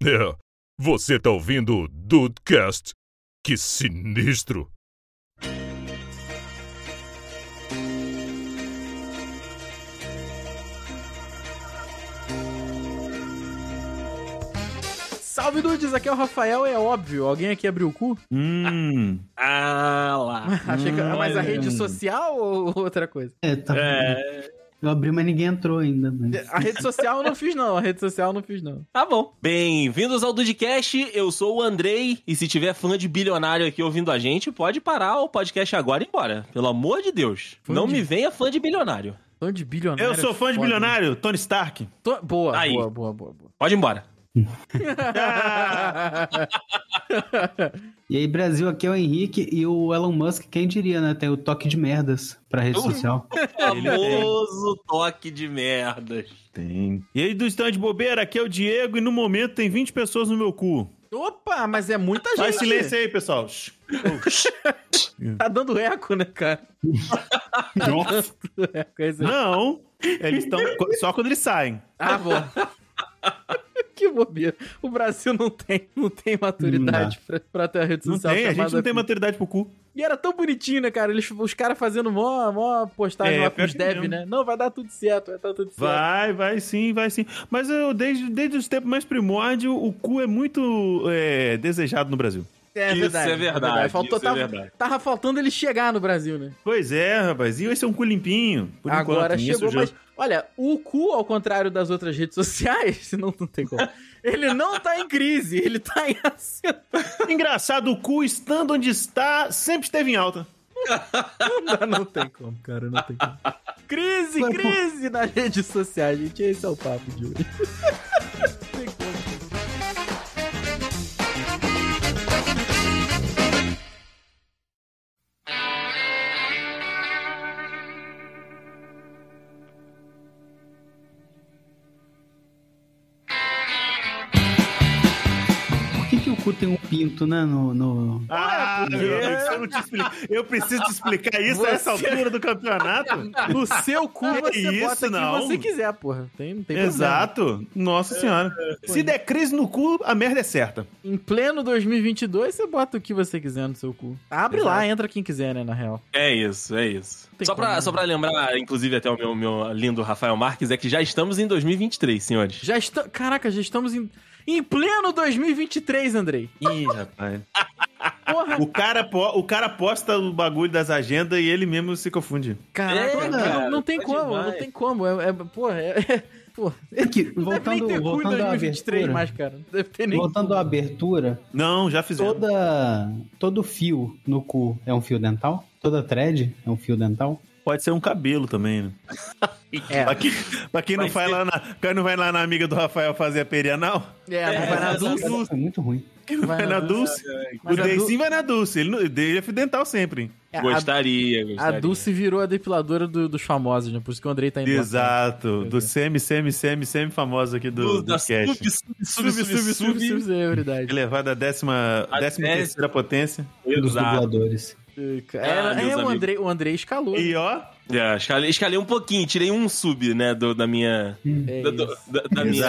É, você tá ouvindo o Dudecast? Que sinistro! Salve dudes, aqui é o Rafael, é óbvio. Alguém aqui abriu o cu? Hum. Ah lá. Achei que, Hum, mas a olha. rede social ou outra coisa? É, tá. É, Eu abri, mas ninguém entrou ainda. Mas... A rede social eu não fiz não, a rede social eu não fiz não. tá bom. Bem-vindos ao Dudcast, eu sou o Andrei, e se tiver fã de bilionário aqui ouvindo a gente, pode parar o podcast agora e ir embora. Pelo amor de Deus. Fã Não de- me venha fã de bilionário. Fã de bilionário. Eu sou fã de foda. bilionário, Tony Stark. Tô- Boa, Aí. boa, boa, boa, boa. Pode ir embora. E aí, Brasil, aqui é o Henrique e o Elon Musk, quem diria, né? Tem o toque de merdas pra rede Uh. social. Famoso toque de merdas. Tem. E aí, do stand de bobeira, aqui é o Diego e no momento tem 20 pessoas no meu cu. Opa, mas é muita gente. Faz silêncio aí, pessoal. Tá dando eco, né, cara? Nossa. Eco, esse- Não, eles estão só quando eles saem. Ah, bom. que bobeira. O Brasil não tem, não tem maturidade pra, pra ter a rede Não social tem, a gente não tem maturidade pro cu. E era tão bonitinho, né, cara? Eles, os caras fazendo mó, mó postagem É, lá com pior os que dev, né? Não, vai dar tudo certo, vai dar tudo certo. Vai, vai sim, vai sim. Mas eu, desde, desde os tempos mais primórdios, o cu é muito é, desejado no Brasil. É Isso é verdade, Faltou, isso é tava, verdade. tava faltando ele chegar no Brasil, né? Pois é, rapaz. E esse é um cu limpinho. Por Agora enquanto, chegou, mas olha, o cu, ao contrário das outras redes sociais, senão não tem como. Ele não tá em crise, ele tá em. Engraçado, o cu, estando onde está, sempre esteve em alta. Não, não tem como, cara, não tem como. Crise, Mas, pô- crise nas redes sociais, gente. Esse é o papo de hoje. Tem um pinto, né? No. no... Ah, amigo, se eu, não te explico- eu preciso te explicar isso Você- a essa altura do campeonato? No seu cu Que você isso, bota não. quem você quiser, porra. Tem, não tem problema. Exato. Nossa senhora. Se der crise no cu, a merda é certa. Em pleno 2022, você bota o que você quiser no seu cu. Abre lá, entra quem quiser, né, na real. É isso, é isso. Tem Só pra, só pra lembrar, inclusive, até o meu, meu lindo Rafael Marques, é que já estamos em 2023, senhores. Já está... Caraca, já estamos em... Em pleno 2023, Andrei. Ih, rapaz. Porra, O cara, po- o cara posta o bagulho das agendas e ele mesmo se confunde. caraca, É, não, cara, não tem tá como, demais. não tem como. É, é, porra, é... é porra. Aqui, Não deve nem voltando, ter cu em voltando à 2023 abertura. mais, cara. Não deve ter nem Voltando à abertura, não, já fizemos. Toda, todo fio no cu é um fio dental? Toda thread é um fio dental? Pode ser um cabelo também, né? É, Pra quem, pra quem não, Vai ser- lá na, quem não vai lá na amiga do Rafael fazer a perianal, é, não vai na É, Dulce. é muito ruim. Quem não Vai vai, na na Dulce, o a Du- Deicinho vai na Dulce. Ele, dele é fio dental sempre. É, a, Gostaria, a gostaria. Dulce virou a depiladora do- dos famosos, né? Por isso que o Andrei tá indo lá. Exato. Do semi, semi, semi, semi famoso aqui do, do, da cast. sub, sub, Sub, sub, sub, sub, sub, é verdade. Elevado à décima, A décima décima. terceira potência. Exato. dubladores. É, Ah, é, meus o, amigos. Andrei, o Andrei escalou. E ó, É, escalei, escalei um pouquinho, tirei um sub, né, do- da minha... É Da, do- isso. da- da minha,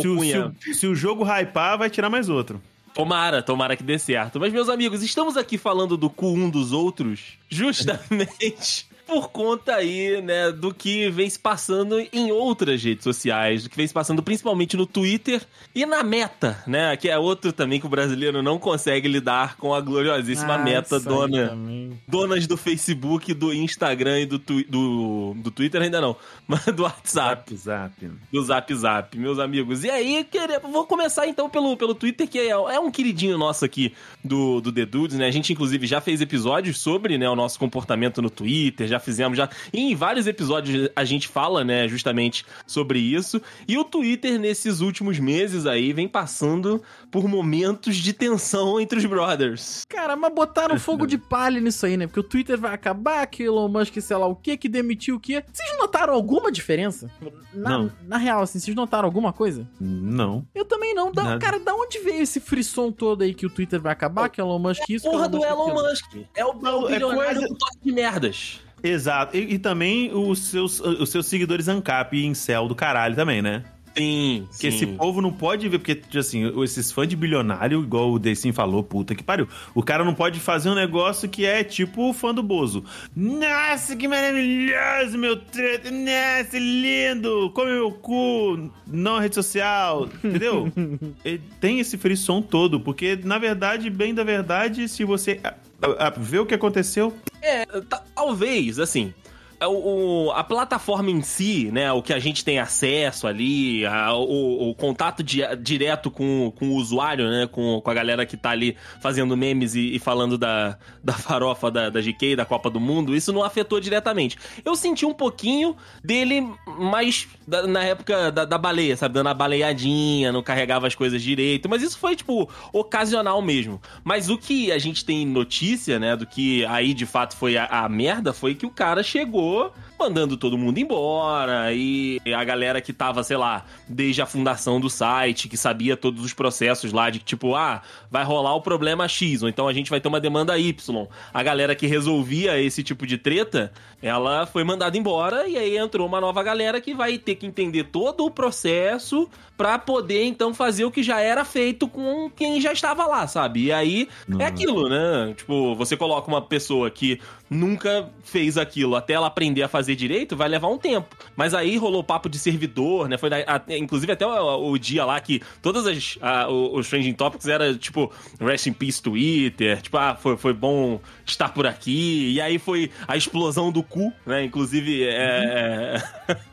Se o, o, se o jogo hypar, vai tirar mais outro. Tomara, tomara que dê certo. Mas, meus amigos, estamos aqui falando do cu um dos outros justamente por conta aí, né, do que vem se passando em outras redes sociais, do que vem se passando principalmente no Twitter e na Meta, né, que é outro também que o brasileiro não consegue lidar com a gloriosíssima Ah, Meta, dona, donas do Facebook, do Instagram e do, do, do Twitter ainda não, mas do WhatsApp Zap. do Zap Zap, meus amigos. E aí, queria- vou começar então pelo, pelo Twitter, que é, é um queridinho nosso aqui do, do The Dudes, né? A gente, inclusive, já fez episódios sobre né, o nosso comportamento no Twitter, já fizemos já. E em vários episódios a gente fala, né, justamente sobre isso. E o Twitter, nesses últimos meses aí, vem passando por momentos de tensão entre os brothers. Cara, mas botaram fogo de palha nisso aí, né? Porque o Twitter vai acabar, que Elon Musk, sei lá o que, que demitiu o que. Vocês notaram alguma diferença? Na, Não. Na real, assim, vocês notaram alguma coisa? Não. Eu também não. Da, Nada. cara, da onde veio esse frisson todo aí que o Twitter vai acabar, que Elon Musk isso, Porra do Elon? Musk. É o, é o Não, é bilionário coisa- do toque de merdas. Exato. E, e também os seus, os seus seguidores ANCAP e Incel do caralho também, né? Sim, Porque sim. esse povo não pode ver, porque, assim, esses fãs de bilionário, igual o Decim falou, puta que pariu. O cara não pode fazer um negócio que é tipo o fã do Bozo. Nossa, que maravilhoso, meu treta. Nossa, lindo. Come meu cu. Não rede social. Entendeu? Tem esse frisson todo, porque, na verdade, bem da verdade, se você a, a, a, vê o que aconteceu, É, ta- talvez, assim. É O, a plataforma em si, né? O que a gente tem acesso ali, a- o, o contato di- direto com, com o usuário, né? Com, com a galera que tá ali fazendo memes e, e falando da, da farofa da, da GK, da Copa do Mundo, isso não afetou diretamente. Eu senti um pouquinho dele mais da- na época da, da baleia, sabe? Dando a baleiadinha, não carregava as coisas direito, mas isso foi, tipo, ocasional mesmo. Mas o que a gente tem notícia, né, do que aí de fato foi a, a merda, foi que o cara chegou chegou mandando todo mundo embora e a galera que tava, sei lá, desde a fundação do site, que sabia todos os processos lá de tipo, ah, vai rolar o problema X, ou então a gente vai ter uma demanda Y. A galera que resolvia esse tipo de treta, ela foi mandada embora e aí entrou uma nova galera que vai ter que entender todo o processo pra poder então fazer o que já era feito com quem já estava lá, sabe? E aí é aquilo, né? Tipo, você coloca uma pessoa que nunca fez aquilo até ela aprender a fazer direito, vai levar um tempo. Mas aí rolou papo de servidor, né? Foi da- a- inclusive até o, o dia lá que todas as a- os trending topics era tipo rest in peace Twitter, tipo, ah, foi, foi bom estar por aqui. E aí foi a explosão do cu, né? Inclusive é,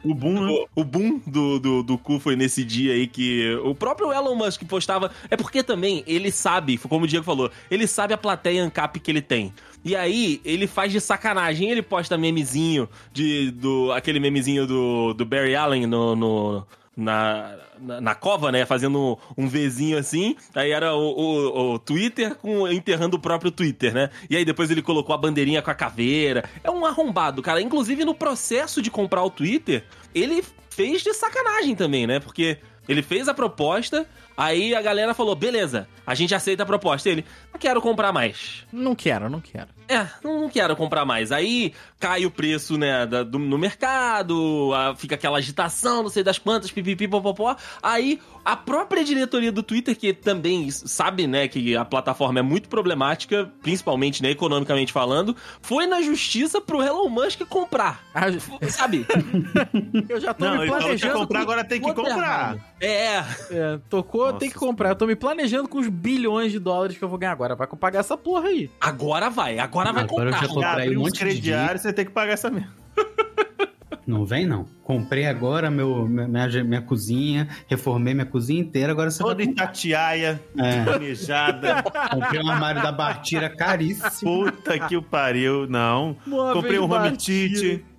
o boom, né? o, o boom do, do, do cu foi nesse dia aí que o próprio Elon Musk postava. É porque também ele sabe, como o Diego falou, ele sabe a plateia ANCAP que ele tem. E aí, ele faz de sacanagem. Ele posta memezinho de. Do, aquele memezinho do, do Barry Allen no. no- na, na, na cova, né? Fazendo um Vzinho assim. Aí era o, o, o Twitter com, enterrando o próprio Twitter, né? E aí depois ele colocou a bandeirinha com a caveira. É um arrombado, cara. Inclusive no processo de comprar o Twitter, ele fez de sacanagem também, né? Porque ele fez a proposta, aí a galera falou: beleza, a gente aceita a proposta. Ele, não quero comprar mais. Não quero, não quero. É, não não quero comprar mais. Aí cai o preço, né, da- do- no mercado, a- fica aquela agitação, não sei das quantas, pipipi, popopó. Aí a própria diretoria do Twitter, que também sabe, né, que a plataforma é muito problemática, principalmente, né, economicamente falando, foi na justiça pro Elon Musk comprar. Ah, Sabe? eu já tô Não, me planejando. comprar, com- agora tem que comprar. É, É, tocou, Nossa tem que comprar. Eu tô me planejando com os bilhões de dólares que eu vou ganhar agora. Vai pagar essa porra aí. agora vai, agora vai Agora eu comprar. já tô- Comprei um monte de crediários, você tem que pagar essa merda. Não vem, não. Comprei agora meu, minha, minha, cozinha, reformei minha cozinha inteira, agora você Toda vai... Itatiaia, É, planejada. comprei um armário da Bartira caríssimo. Puta que o pariu. Não. Comprei um home.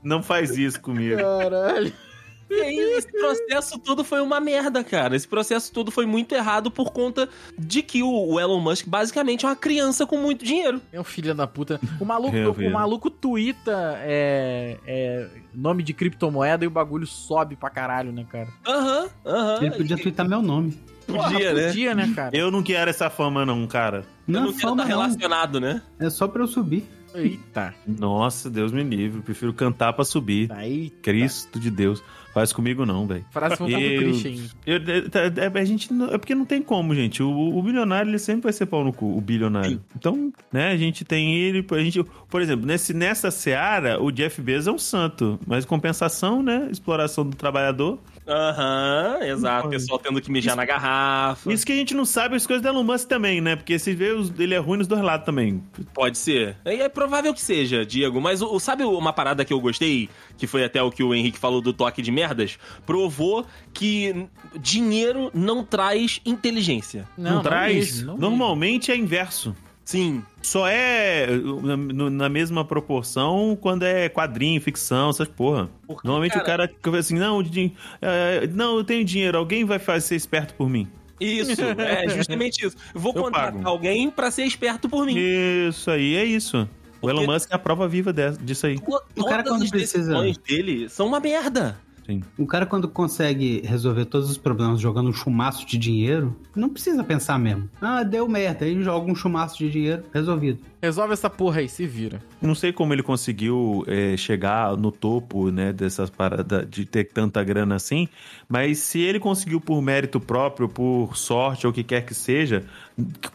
Não faz isso comigo. Caralho. E aí, esse processo todo foi uma merda, cara. Esse processo todo foi muito errado por conta de que o o Elon Musk basicamente é uma criança com muito dinheiro. É um filho da puta. O maluco, Eu o vi. maluco twitta é, é, nome de criptomoeda e o bagulho sobe pra caralho, né, cara? Aham, aham. Ele podia twittar meu nome. Podia, né? Podia, né, cara? Eu não quero essa fama, não, cara. Eu Não, não é quero fama, estar não. relacionado, né? É só pra eu subir. Eita. Nossa, Deus me livre. Prefiro cantar pra subir. Aí, Cristo de Deus. Faz comigo não, velho. frase voltar pro Eu- Christian. Eu- é, é- a gente é porque não tem como, gente. O, o bilionário ele sempre vai ser pau no cu, o bilionário. Então, né, a gente tem ele, a gente, por exemplo, nesse nessa seara, o Jeff Bezos é um santo, mas compensação, né, exploração do trabalhador. Aham, exato. O pessoal tendo que mijar na garrafa. Isso que a gente não sabe as coisas do Elon Musk também, né? Porque se vê os- ele é ruim nos dois lados também. Pode ser. É, é provável que seja, Diego. Mas o, o- sabe uma parada que eu gostei? Que foi até o que o Henrique falou do toque de merdas? Provou que dinheiro não traz inteligência. Não, traz. mesmo, não Normalmente é inverso. Sim. Só é na, mesma proporção quando é quadrinho, ficção, essas porra. Porque, Normalmente o cara fica assim, não, din- é, não, eu tenho dinheiro, alguém vai fazer ser esperto por mim. Isso, é justamente isso. Vou Eu contratar pago. alguém pra ser esperto por mim. Isso aí, é isso. O Porque- Elon Musk é a prova viva disso aí. O cara Todas quando as precisa- decisões dele são uma merda. Sim. O cara, quando consegue resolver todos os problemas jogando um chumaço de dinheiro, não precisa pensar mesmo. Ah, deu merda. Aí joga um chumaço de dinheiro, resolvido. Resolve essa porra aí, se vira. Não sei como ele conseguiu é, chegar no topo, né, dessas paradas, de ter tanta grana assim, mas se ele conseguiu por mérito próprio, por sorte ou o que quer que seja,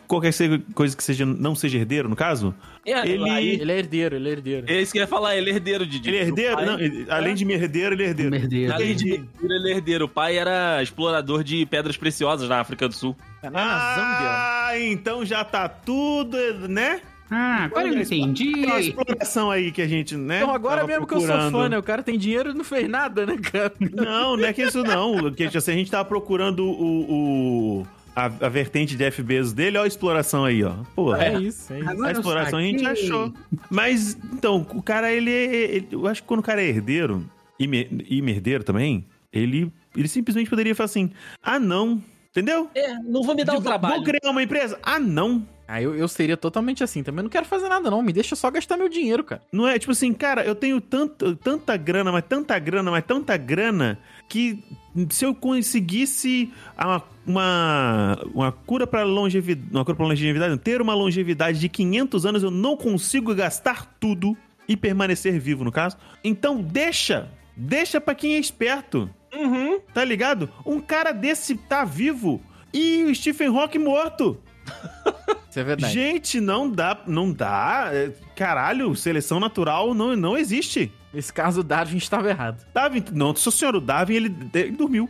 qualquer coisa que seja, não seja herdeiro, no caso, É, Ele- Ele é herdeiro, ele é herdeiro. é isso que eu ia falar, ele é herdeiro de ele é herdeiro, pai- não, ele- além de me herdeiro, ele é herdeiro. Merdeiro. Além de herdeiro, ele é herdeiro. O pai era explorador de pedras preciosas na África do Sul. É na Zâmbia? Ah, então já tá tudo, né? Ah, agora eu entendi. Uma exploração aí que a gente, né? Então agora tava mesmo que eu sou procurando. fã, né? O cara tem dinheiro e não fez nada, né, cara? Não, não é que isso não. Que, assim, a gente tava procurando o, o- a, a vertente de FBs dele, ó a exploração aí, ó. Pô, É isso, é isso. Agora a eu exploração a gente achou. Mas, então, o cara, ele, é- ele- Eu acho que quando o cara é herdeiro, e, me- e merdeiro também, ele, ele simplesmente poderia falar assim: ah, não. Entendeu? É, não vou me dar o Vou- trabalho. Vou criar uma empresa? Ah, não. Ah, eu, eu seria totalmente assim. Também não quero fazer nada, não. Me deixa só gastar meu dinheiro, cara. Não é tipo assim, cara, eu tenho tanto, tanta grana, mas tanta grana, mas tanta grana, que se eu conseguisse a- uma, uma cura para longevidade, uma cura para longevidade, ter uma longevidade de 500 anos, eu não consigo gastar tudo e permanecer vivo, no caso. Então deixa, deixa pra quem é esperto, Uhum. tá ligado? Um cara desse tá vivo e o Stephen Hawking morto. Isso é verdade. Gente, não dá, não dá. É, Caralho, seleção natural não, não existe. Nesse caso, o Darwin estava errado. Darwin, não, seu senhor, o Darwin, ele, ele dormiu.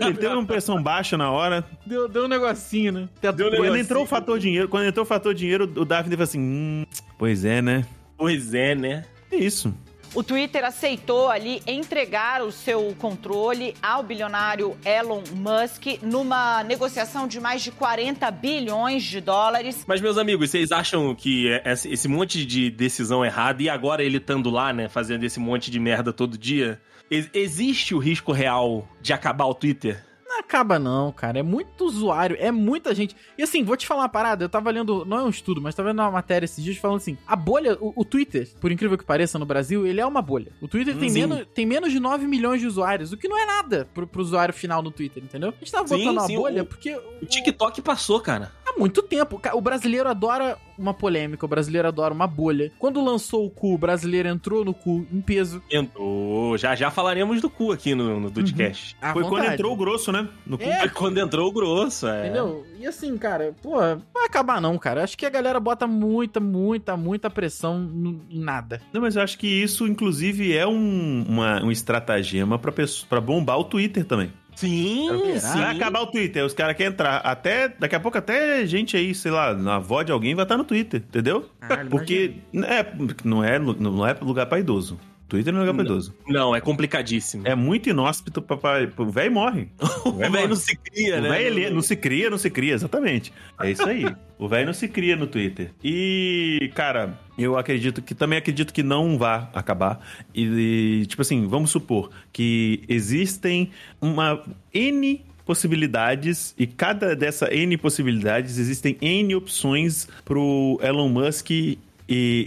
ele teve uma pressão baixa na hora. Deu, deu um negocinho, né? Teto Deu. Quando entrou o fator dinheiro, quando entrou o fator dinheiro, o Darwin teve assim, hum, pois é, né? Pois é, né? É isso. O Twitter aceitou ali entregar o seu controle ao bilionário Elon Musk numa negociação de mais de 40 bilhões de dólares. Mas, meus amigos, vocês acham que esse monte de decisão errada e agora ele estando lá, né, fazendo esse monte de merda todo dia, ex- existe o risco real de acabar o Twitter? Não acaba não, cara. É muito usuário, é muita gente. E assim, vou te falar uma parada. Eu tava lendo, não é um estudo, mas tava vendo uma matéria esses dias falando assim: a bolha, o, o Twitter, por incrível que pareça no Brasil, ele é uma bolha. O Twitter tem, Sim. menos, tem menos de 9 milhões de usuários, o que não é nada pro, pro usuário final no Twitter, entendeu? A gente tava Sim, botando uma sim, bolha o- porque. O TikTok passou, cara. Há muito tempo. O brasileiro adora uma polêmica, o brasileiro adora uma bolha. Quando lançou o cu, o brasileiro entrou no cu em peso. Entrou. Já já falaremos do cu aqui no, no Dudcast. À Foi quando vontade. entrou o grosso, né? No cu. É, Foi quando entrou o grosso, é. Entendeu? E assim, cara, pô, não vai acabar não, cara. Acho que a galera bota muita, muita, muita pressão no- em nada. Não, mas eu acho que isso, inclusive, é um, uma, um estratagema pra, pessoa, pra bombar o Twitter também. Sim, sim. Vai acabar o Twitter, os caras querem entrar. Até, daqui a pouco, até gente aí, sei lá, na avó de alguém vai estar no Twitter, entendeu? Caralho, Porque é, não, é, não é lugar pra idoso. Twitter não é lugar pra Não. idoso. Não, é complicadíssimo. É muito inóspito pra. O velho morre. o velho não se cria, O né? velho ele não se cria, não se cria, exatamente. É isso aí. o velho não se cria no Twitter. E, cara, eu acredito que também acredito que não vá acabar. E, tipo assim, vamos supor que existem uma N possibilidades e cada dessa N possibilidades existem N opções pro Elon Musk e,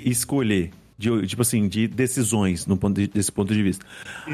escolher. De, tipo assim, de decisões no ponto de- desse ponto de vista.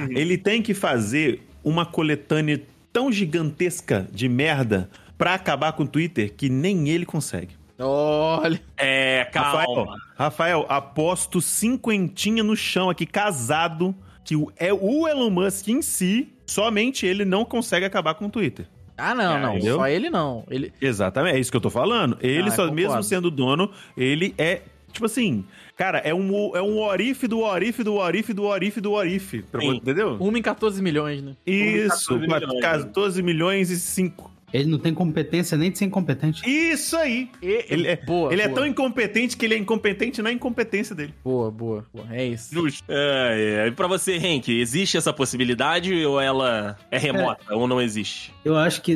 Ele tem que fazer uma coletânea tão gigantesca de merda pra acabar com o Twitter que nem ele consegue. Olha. É, Rafael, calma. Rafael, aposto cinquentinha no chão aqui, casado, que o, é o Elon Musk em si, somente ele não consegue acabar com o Twitter. Ah, não, É, não. entendeu? Só ele não. Ele. Exatamente, é isso que eu tô falando. Ele, Ah, só, mesmo sendo dono, ele é. Tipo assim, cara, é um, é um orife do orife do orife do orife do orife. pra-. Entendeu? Uma em 14 milhões, né? Isso, 14 milhões, 14 milhões e 5. Ele não tem competência nem de ser incompetente. Isso aí! E- Ele é, boa, ele é boa. tão incompetente que ele é incompetente na incompetência dele. Boa, boa, boa. É isso. Justo. É, é. E pra você, Henk, existe essa possibilidade ou ela é remota ou não existe? Eu acho que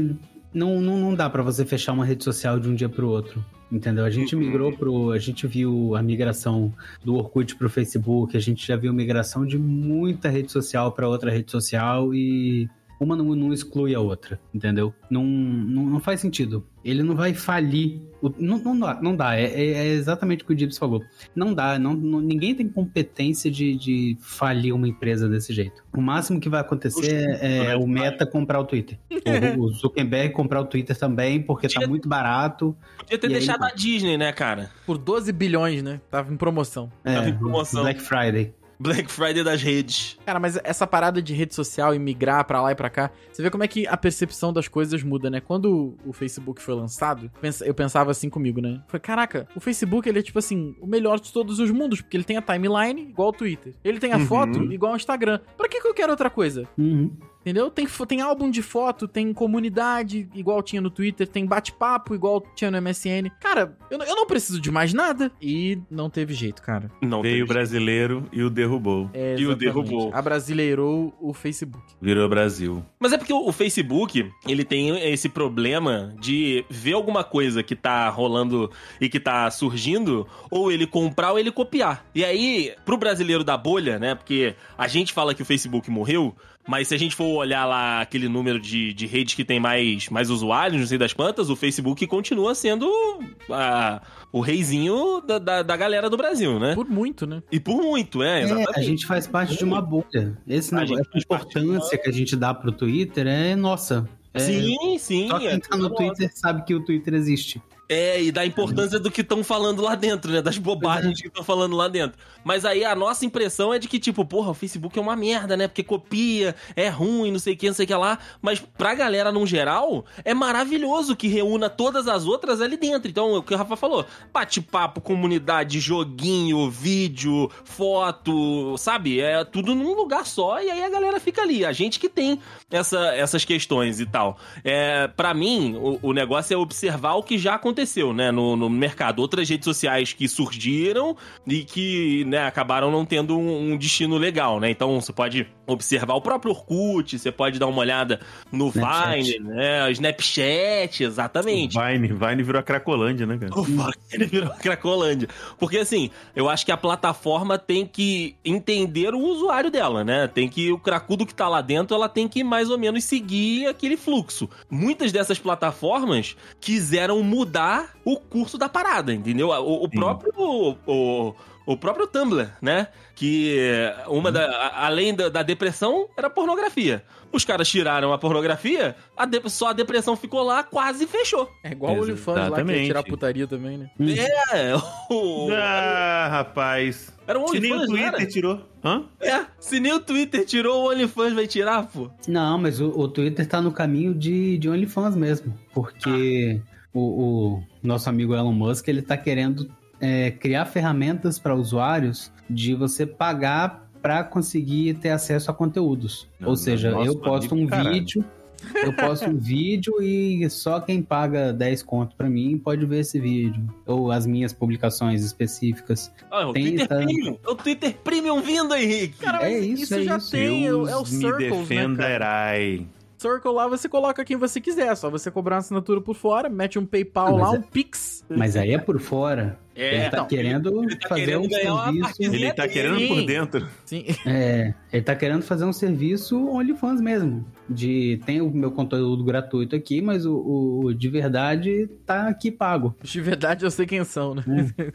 não, não, não dá pra você fechar uma rede social de um dia pro outro. Entendeu? A gente migrou pro. A gente viu a migração do Orkut pro Facebook, a gente já viu migração de muita rede social pra outra rede social e uma não, não exclui a outra, entendeu? Não, não, não faz sentido. Ele não vai falir. O- não, não dá, não dá. É, é- é exatamente o que o Gibbs falou. Não dá. Não, não- ninguém tem competência de, de falir uma empresa desse jeito. O máximo que vai acontecer é, é o Meta comprar o Twitter. O, o Zuckerberg comprar o Twitter também, porque tá muito barato. Podia ter aí, deixado a Disney, né, cara? Por 12 bilhões, né? Tava em promoção. É, Tava em promoção. Black Friday. Black Friday das redes. Cara, mas essa parada de rede social e migrar pra lá e pra cá, você vê como é que a percepção das coisas muda, né? Quando o Facebook foi lançado, eu pensava assim comigo, né? Foi, caraca, o Facebook ele é tipo assim, o melhor de todos os mundos, porque ele tem a timeline igual o Twitter. Ele tem a Uhum. foto igual ao Instagram. Pra que, que eu quero outra coisa? Uhum. Entendeu? Tem, tem álbum de foto, tem comunidade igual tinha no Twitter, tem bate-papo igual tinha no MSN. Cara, eu, não- eu não preciso de mais nada. E não teve jeito, cara. Não Veio o brasileiro e o derrubou. É, E o derrubou. Abrasileirou o Facebook. Virou Brasil. Mas é porque o o Facebook, ele tem esse problema de ver alguma coisa que tá rolando e que tá surgindo, ou ele comprar ou ele copiar. E aí, pro brasileiro da bolha, né? Porque a gente fala que o Facebook morreu, mas se a gente for olhar lá aquele número de, de redes que tem mais, mais usuários, não sei das quantas, o Facebook continua sendo a- o reizinho da, da, da galera do Brasil, né? Por muito, né? E por muito, é, É, exatamente. a gente faz parte de uma bolha. Esse A negócio, uma- importância que a gente dá pro Twitter é nossa. É, Sim, sim. Só quem é tá no Twitter sabe que o Twitter existe. É, e da importância do que estão falando lá dentro, né? Das bobagens que estão falando lá dentro. Mas aí a nossa impressão é de que, tipo, porra, o Facebook é uma merda, né? Porque copia, é ruim, não sei o que, não sei o que lá. Mas pra galera, no geral, é maravilhoso que reúna todas as outras ali dentro. Então, o que o Rafa falou: bate-papo, comunidade, joguinho, vídeo, foto, sabe? É tudo num lugar só e aí a galera fica ali. A gente que tem essa, essas questões e tal. É, para mim, o, o negócio é observar o que já aconteceu, né, no, no mercado. Outras redes sociais que surgiram e que, né, acabaram não tendo um, um destino legal, né? Então você pode observar o próprio Orkut, você pode dar uma olhada no Snapchat. Vine, né? Snapchat, exatamente. Vine, Vine virou a Cracolândia, né, cara? O Vine virou Cracolândia. Porque assim, eu acho que a plataforma tem que entender o usuário dela, né? Tem que, o cracudo que tá lá dentro, ela tem que mais ou menos seguir aquele fluxo. Muitas dessas plataformas quiseram mudar o curso da parada, entendeu? O, o próprio. O, o próprio Tumblr, né? Que uma da, a- além da, da depressão era pornografia. Os caras tiraram a pornografia, a de- só a depressão ficou lá, quase fechou. É igual o OnlyFans lá que ia tirar putaria também, né? É, o, Ah, rapaz. Era um Se nem o OnlyFans, Twitter era? tirou. Hã? É, se nem o Twitter tirou, o OnlyFans vai tirar, pô. Não, mas o, o Twitter tá no caminho de, de OnlyFans mesmo. Porque o, o nosso amigo Elon Musk, ele tá querendo é, criar ferramentas para usuários de você pagar para conseguir ter acesso a conteúdos. Não, Ou seja, eu posto um caralho. vídeo, eu posto um vídeo e só quem paga 10 conto para mim pode ver esse vídeo. Ou as minhas publicações específicas. Ah, o Tem, Twitter tá. Premium. É o Twitter Premium vindo, Henrique. Cara, mas É isso, isso, é já isso. tem, é o- é o Deus me Circles, né, cara? defenderai. Circle lá você coloca quem você quiser, só você cobrar uma assinatura por fora, mete um PayPal Ah, lá, é- um Pix. Mas aí é por fora. ele tá então, querendo ele tá fazer querendo um serviço. Ele tá dele. querendo por dentro. Sim. É, ele tá querendo fazer um serviço OnlyFans mesmo. De tem o meu conteúdo gratuito aqui, mas o, o- de verdade tá aqui pago. De verdade eu sei quem são, né?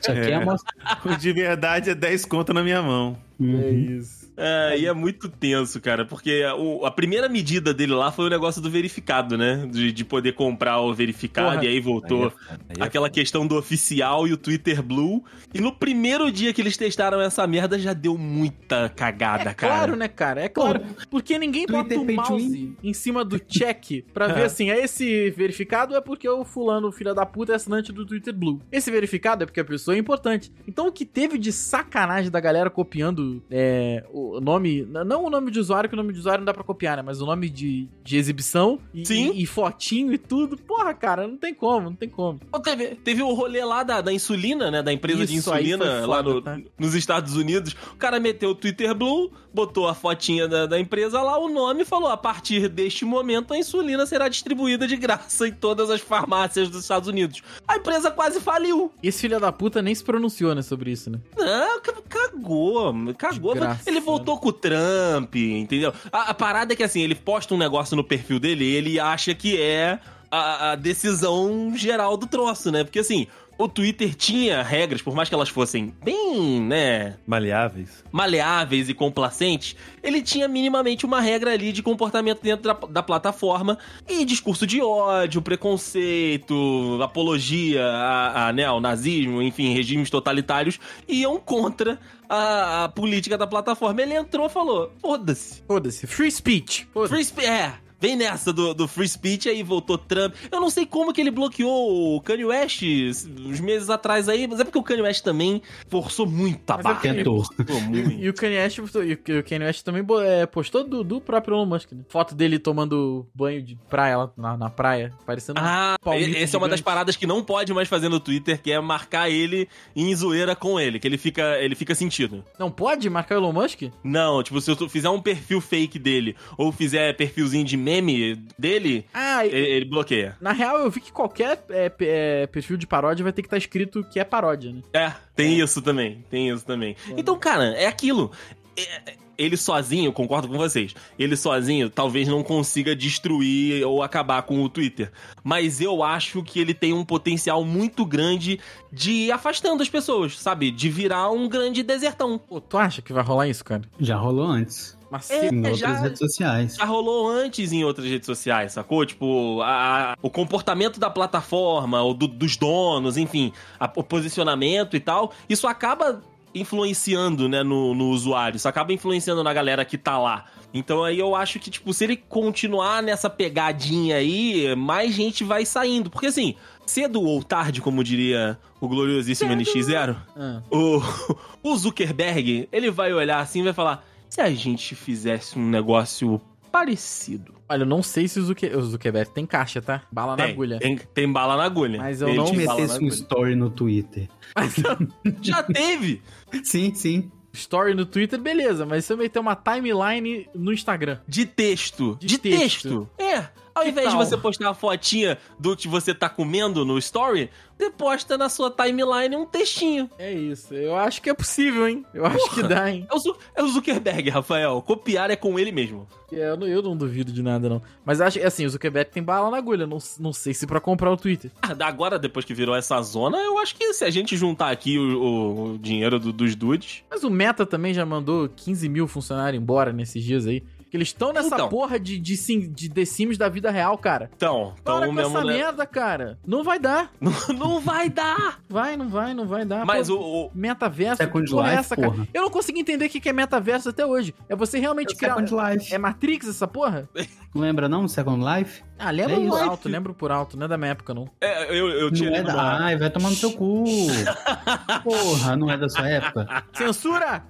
Isso aqui é, É. O de verdade é 10 conto na minha mão. Uhum. isso. É, e é muito tenso, cara, porque o- a primeira medida dele lá foi o negócio do verificado, né? De, de poder comprar o verificado, Porra. e aí voltou Aí é aquela questão do oficial e o Twitter Blue. E no primeiro dia que eles testaram essa merda, já deu muita cagada, É cara. claro, né, cara? É claro. Porque ninguém Twitter bota o mouse em cima do check pra ver assim, é esse verificado é porque o fulano, filho da puta, é assinante do Twitter Blue. Esse verificado é porque a pessoa é importante. Então o que teve de sacanagem da galera copiando é, o nome, não o nome de usuário, que o nome de usuário não dá pra copiar, né? Mas o nome de, de exibição e, Sim. e, e fotinho e tudo. Porra, cara, não tem como, não tem como. Pô, Teve, teve o rolê lá da, da insulina, né? Da empresa de Isso aí insulina foi lá foda, no- tá? nos Estados Unidos. O cara meteu o Twitter Blue, botou a fotinha da, da empresa lá, o nome e falou: a partir deste momento a insulina será distribuída de graça em todas as farmácias dos Estados Unidos. A empresa quase faliu. Esse filho da puta nem se pronunciou, né, sobre isso, né? Não, ca- cagou, cagou. Ele voltou com o Trump, entendeu? A, a parada é que assim, ele posta um negócio no perfil dele e ele acha que é a, a decisão geral do troço, né? Porque assim, o Twitter tinha regras, por mais que elas fossem bem, né, Maleáveis. maleáveis e complacentes, ele tinha minimamente uma regra ali de comportamento dentro da, da plataforma e discurso de ódio, preconceito, apologia a, a, né, ao nazismo, enfim, regimes totalitários iam contra a, a política da plataforma. Ele entrou e falou: foda-se. Foda-se. Free speech. Foda-se. Free speech. É. Vem nessa do, do free speech, aí voltou Trump. Eu não sei como que ele bloqueou o Kanye West uns meses atrás aí, mas é porque o Kanye West também forçou muito a é barra. Tentou. Forçou muito. E o Kanye West, e o Kanye West também é, postou do, do próprio Elon Musk, né? Foto dele tomando banho de praia lá na, na praia, parecendo Ah, um essa é uma das gigante. paradas que não pode mais fazer no Twitter, que é marcar ele em zoeira com ele, que ele fica, ele fica sentido. Não pode marcar o Elon Musk? Não, tipo, se eu fizer um perfil fake dele, ou fizer perfilzinho de meme dele, Ah, ele, ele bloqueia. na real eu vi que qualquer é, é, perfil de paródia vai ter que estar escrito que é paródia, né? É, tem isso também, tem isso também. Então, cara, é aquilo. Ele sozinho, concordo com vocês, ele sozinho talvez não consiga destruir ou acabar com o Twitter. Mas eu acho que ele tem um potencial muito grande de ir afastando as pessoas, sabe? De virar um grande desertão. Pô, tu acha que vai rolar isso, cara? Já rolou antes. Mas É, Em outras já- redes sociais. Já rolou antes em outras redes sociais, sacou? Tipo, a- a- o comportamento da plataforma, ou do- dos donos, enfim, a- o posicionamento e tal, isso acaba influenciando, né, no, no usuário, isso acaba influenciando na galera que tá lá. Então aí eu acho que, tipo, se ele continuar nessa pegadinha aí, mais gente vai saindo. Porque assim, cedo ou tarde, como diria o gloriosíssimo NX0, Ah. o, o Zuckerberg, ele vai olhar assim e vai falar: se a gente fizesse um negócio parecido. Olha, eu não sei se o, Zucker, o Zuckerberg tem caixa, tá? Bala na Tem, agulha. tem, tem bala na agulha. Mas eu Ele não na metesse um story no Twitter. Já teve! Sim, sim. Story no Twitter, beleza, mas se eu meter uma timeline no Instagram. De texto. De De, texto. texto. É. Ao invés de você postar uma fotinha do que você tá comendo no story, você posta na sua timeline um textinho. É isso. Eu acho que é possível, hein? Eu acho que dá, hein? É o, é o Zuckerberg, Rafael. Copiar é com ele mesmo. É, Eu não, eu não duvido de nada, não. Mas acho assim, o Zuckerberg tem bala na agulha. Não, não sei se pra comprar o Twitter. Ah, Agora, depois que virou essa zona, eu acho que se a gente juntar aqui o, o- o dinheiro do- dos dudes. Mas o Meta também já mandou 15 mil funcionários embora nesses dias aí. Que eles estão nessa Então. porra de, de, sim, de The Sims da vida real, cara. Então, então Para com mesmo, essa merda, cara. Não vai dar. Não, não vai dar! Vai, não vai, não vai dar. Mas Pô, o, o- Metaverso, Second que porra é Life, essa, cara? porra. Eu não consegui entender o que que é metaverso até hoje. É você realmente criar... Second Life. É Matrix essa porra? Não lembra não? Second Life? Ah, lembro É por isso. alto, lembro por alto. Não é da minha época, não. é, eu, eu Não tirei é da... Ai, vai tomar no seu cu. Porra, não é da sua época? Censura!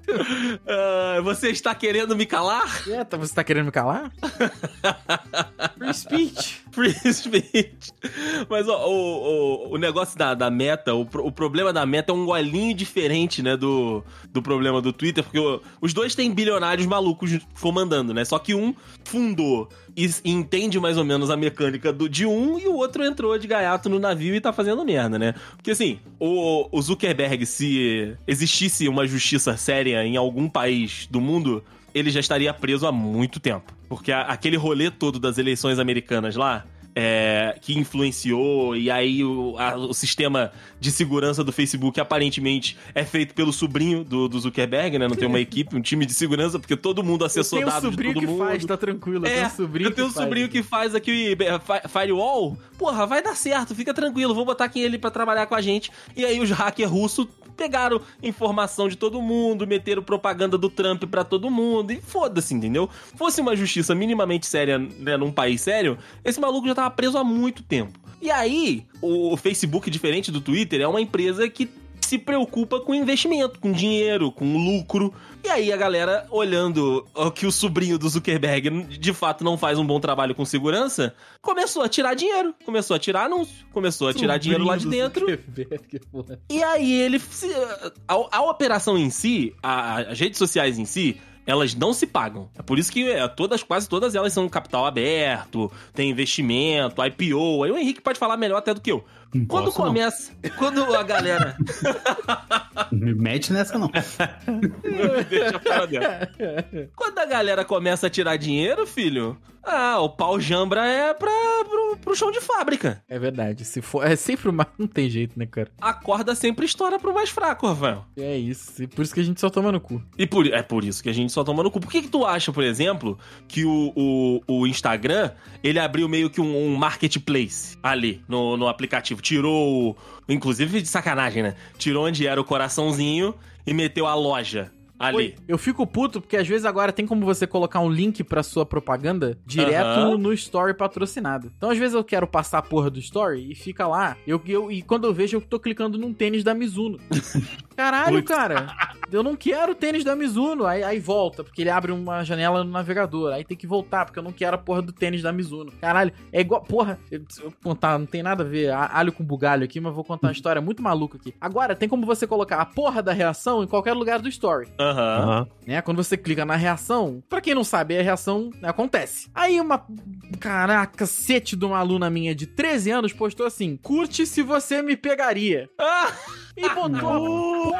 Ah, você está querendo me calar? Eita, você tá querendo me calar? Free speech. Free speech. Mas ó, o, o, o negócio da, da meta, o, o problema da meta é um golinho diferente, né, do, do problema do Twitter, porque o- os dois têm bilionários malucos comandando, né? Só que um fundou e, e entende mais ou menos a mecânica do, de um e o outro entrou de gaiato no navio e tá fazendo merda, né? Porque assim, o, o Zuckerberg, se existisse uma justiça séria em algum país do mundo, ele já estaria preso há muito tempo. Porque a- aquele rolê todo das eleições americanas lá, é, que influenciou, e aí o, a- o sistema de segurança do Facebook aparentemente é feito pelo sobrinho do, do Zuckerberg, né? Não tem uma equipe, um time de segurança, porque todo mundo acessou um dados de sobrinho todo que mundo. faz, tá tranquilo. É, tenho um sobrinho eu tenho um que faz. sobrinho que faz aqui é, fi- firewall. Porra, vai dar certo, fica tranquilo. Vou botar aqui ele pra trabalhar com a gente. E aí os hackers russos pegaram informação de todo mundo, meteram propaganda do Trump pra todo mundo e foda-se, entendeu? Fosse uma justiça minimamente séria, né, num país sério, esse maluco já tava preso há muito tempo. E aí, o Facebook, diferente do Twitter, é uma empresa que se preocupa com investimento, com dinheiro, com lucro. E aí a galera, olhando que o sobrinho do Zuckerberg de fato não faz um bom trabalho com segurança, começou a tirar dinheiro, começou a tirar anúncio, começou a tirar dinheiro lá de Sobrinho dentro. E aí ele. A, a operação em si, a- as redes sociais em si, elas não se pagam. É por isso que é, todas, quase todas elas são capital aberto, tem investimento, IPO. Aí o Henrique pode falar melhor até do que eu. Não Quando posso, não. começa. Quando a galera. Me mete nessa, não. Deixa a cara dela. Quando a galera começa a tirar dinheiro, filho. Ah, o pau jambra é pra, pro, pro chão de fábrica. É verdade. Se for, é sempre o mais. Não tem jeito, né, cara? A corda sempre estoura pro mais fraco, Rafael. É isso. E por isso que a gente só toma no cu. E por, é por isso que a gente só toma no cu. Por que, que tu acha, por exemplo, que o, o, o Instagram ele abriu meio que um, um marketplace ali no, no aplicativo? Tirou. Inclusive de sacanagem, né? Tirou onde era o coraçãozinho e meteu a loja ali. Oi, eu fico puto porque às vezes agora tem como você colocar um link pra sua propaganda direto Aham. no story patrocinado. Então às vezes eu quero passar a porra do story e fica lá. Eu, eu, e quando eu vejo, eu tô clicando num tênis da Mizuno. Caralho, Putz. cara. Eu não quero o tênis da Mizuno. Aí, aí volta, porque ele abre uma janela no navegador. Aí tem que voltar, porque eu não quero a porra do tênis da Mizuno. Caralho, é igual. Porra, eu, contar, não tem nada a ver. Alho com bugalho aqui, mas vou contar uma história muito maluca aqui. Agora, tem como você colocar a porra da reação em qualquer lugar do story Aham. Aham. né? Quando você clica na reação, pra quem não sabe, a reação né, acontece. Aí uma caraca, cacete de uma aluna minha de 13 anos postou assim: "Curte se você me pegaria". Ah! E botou a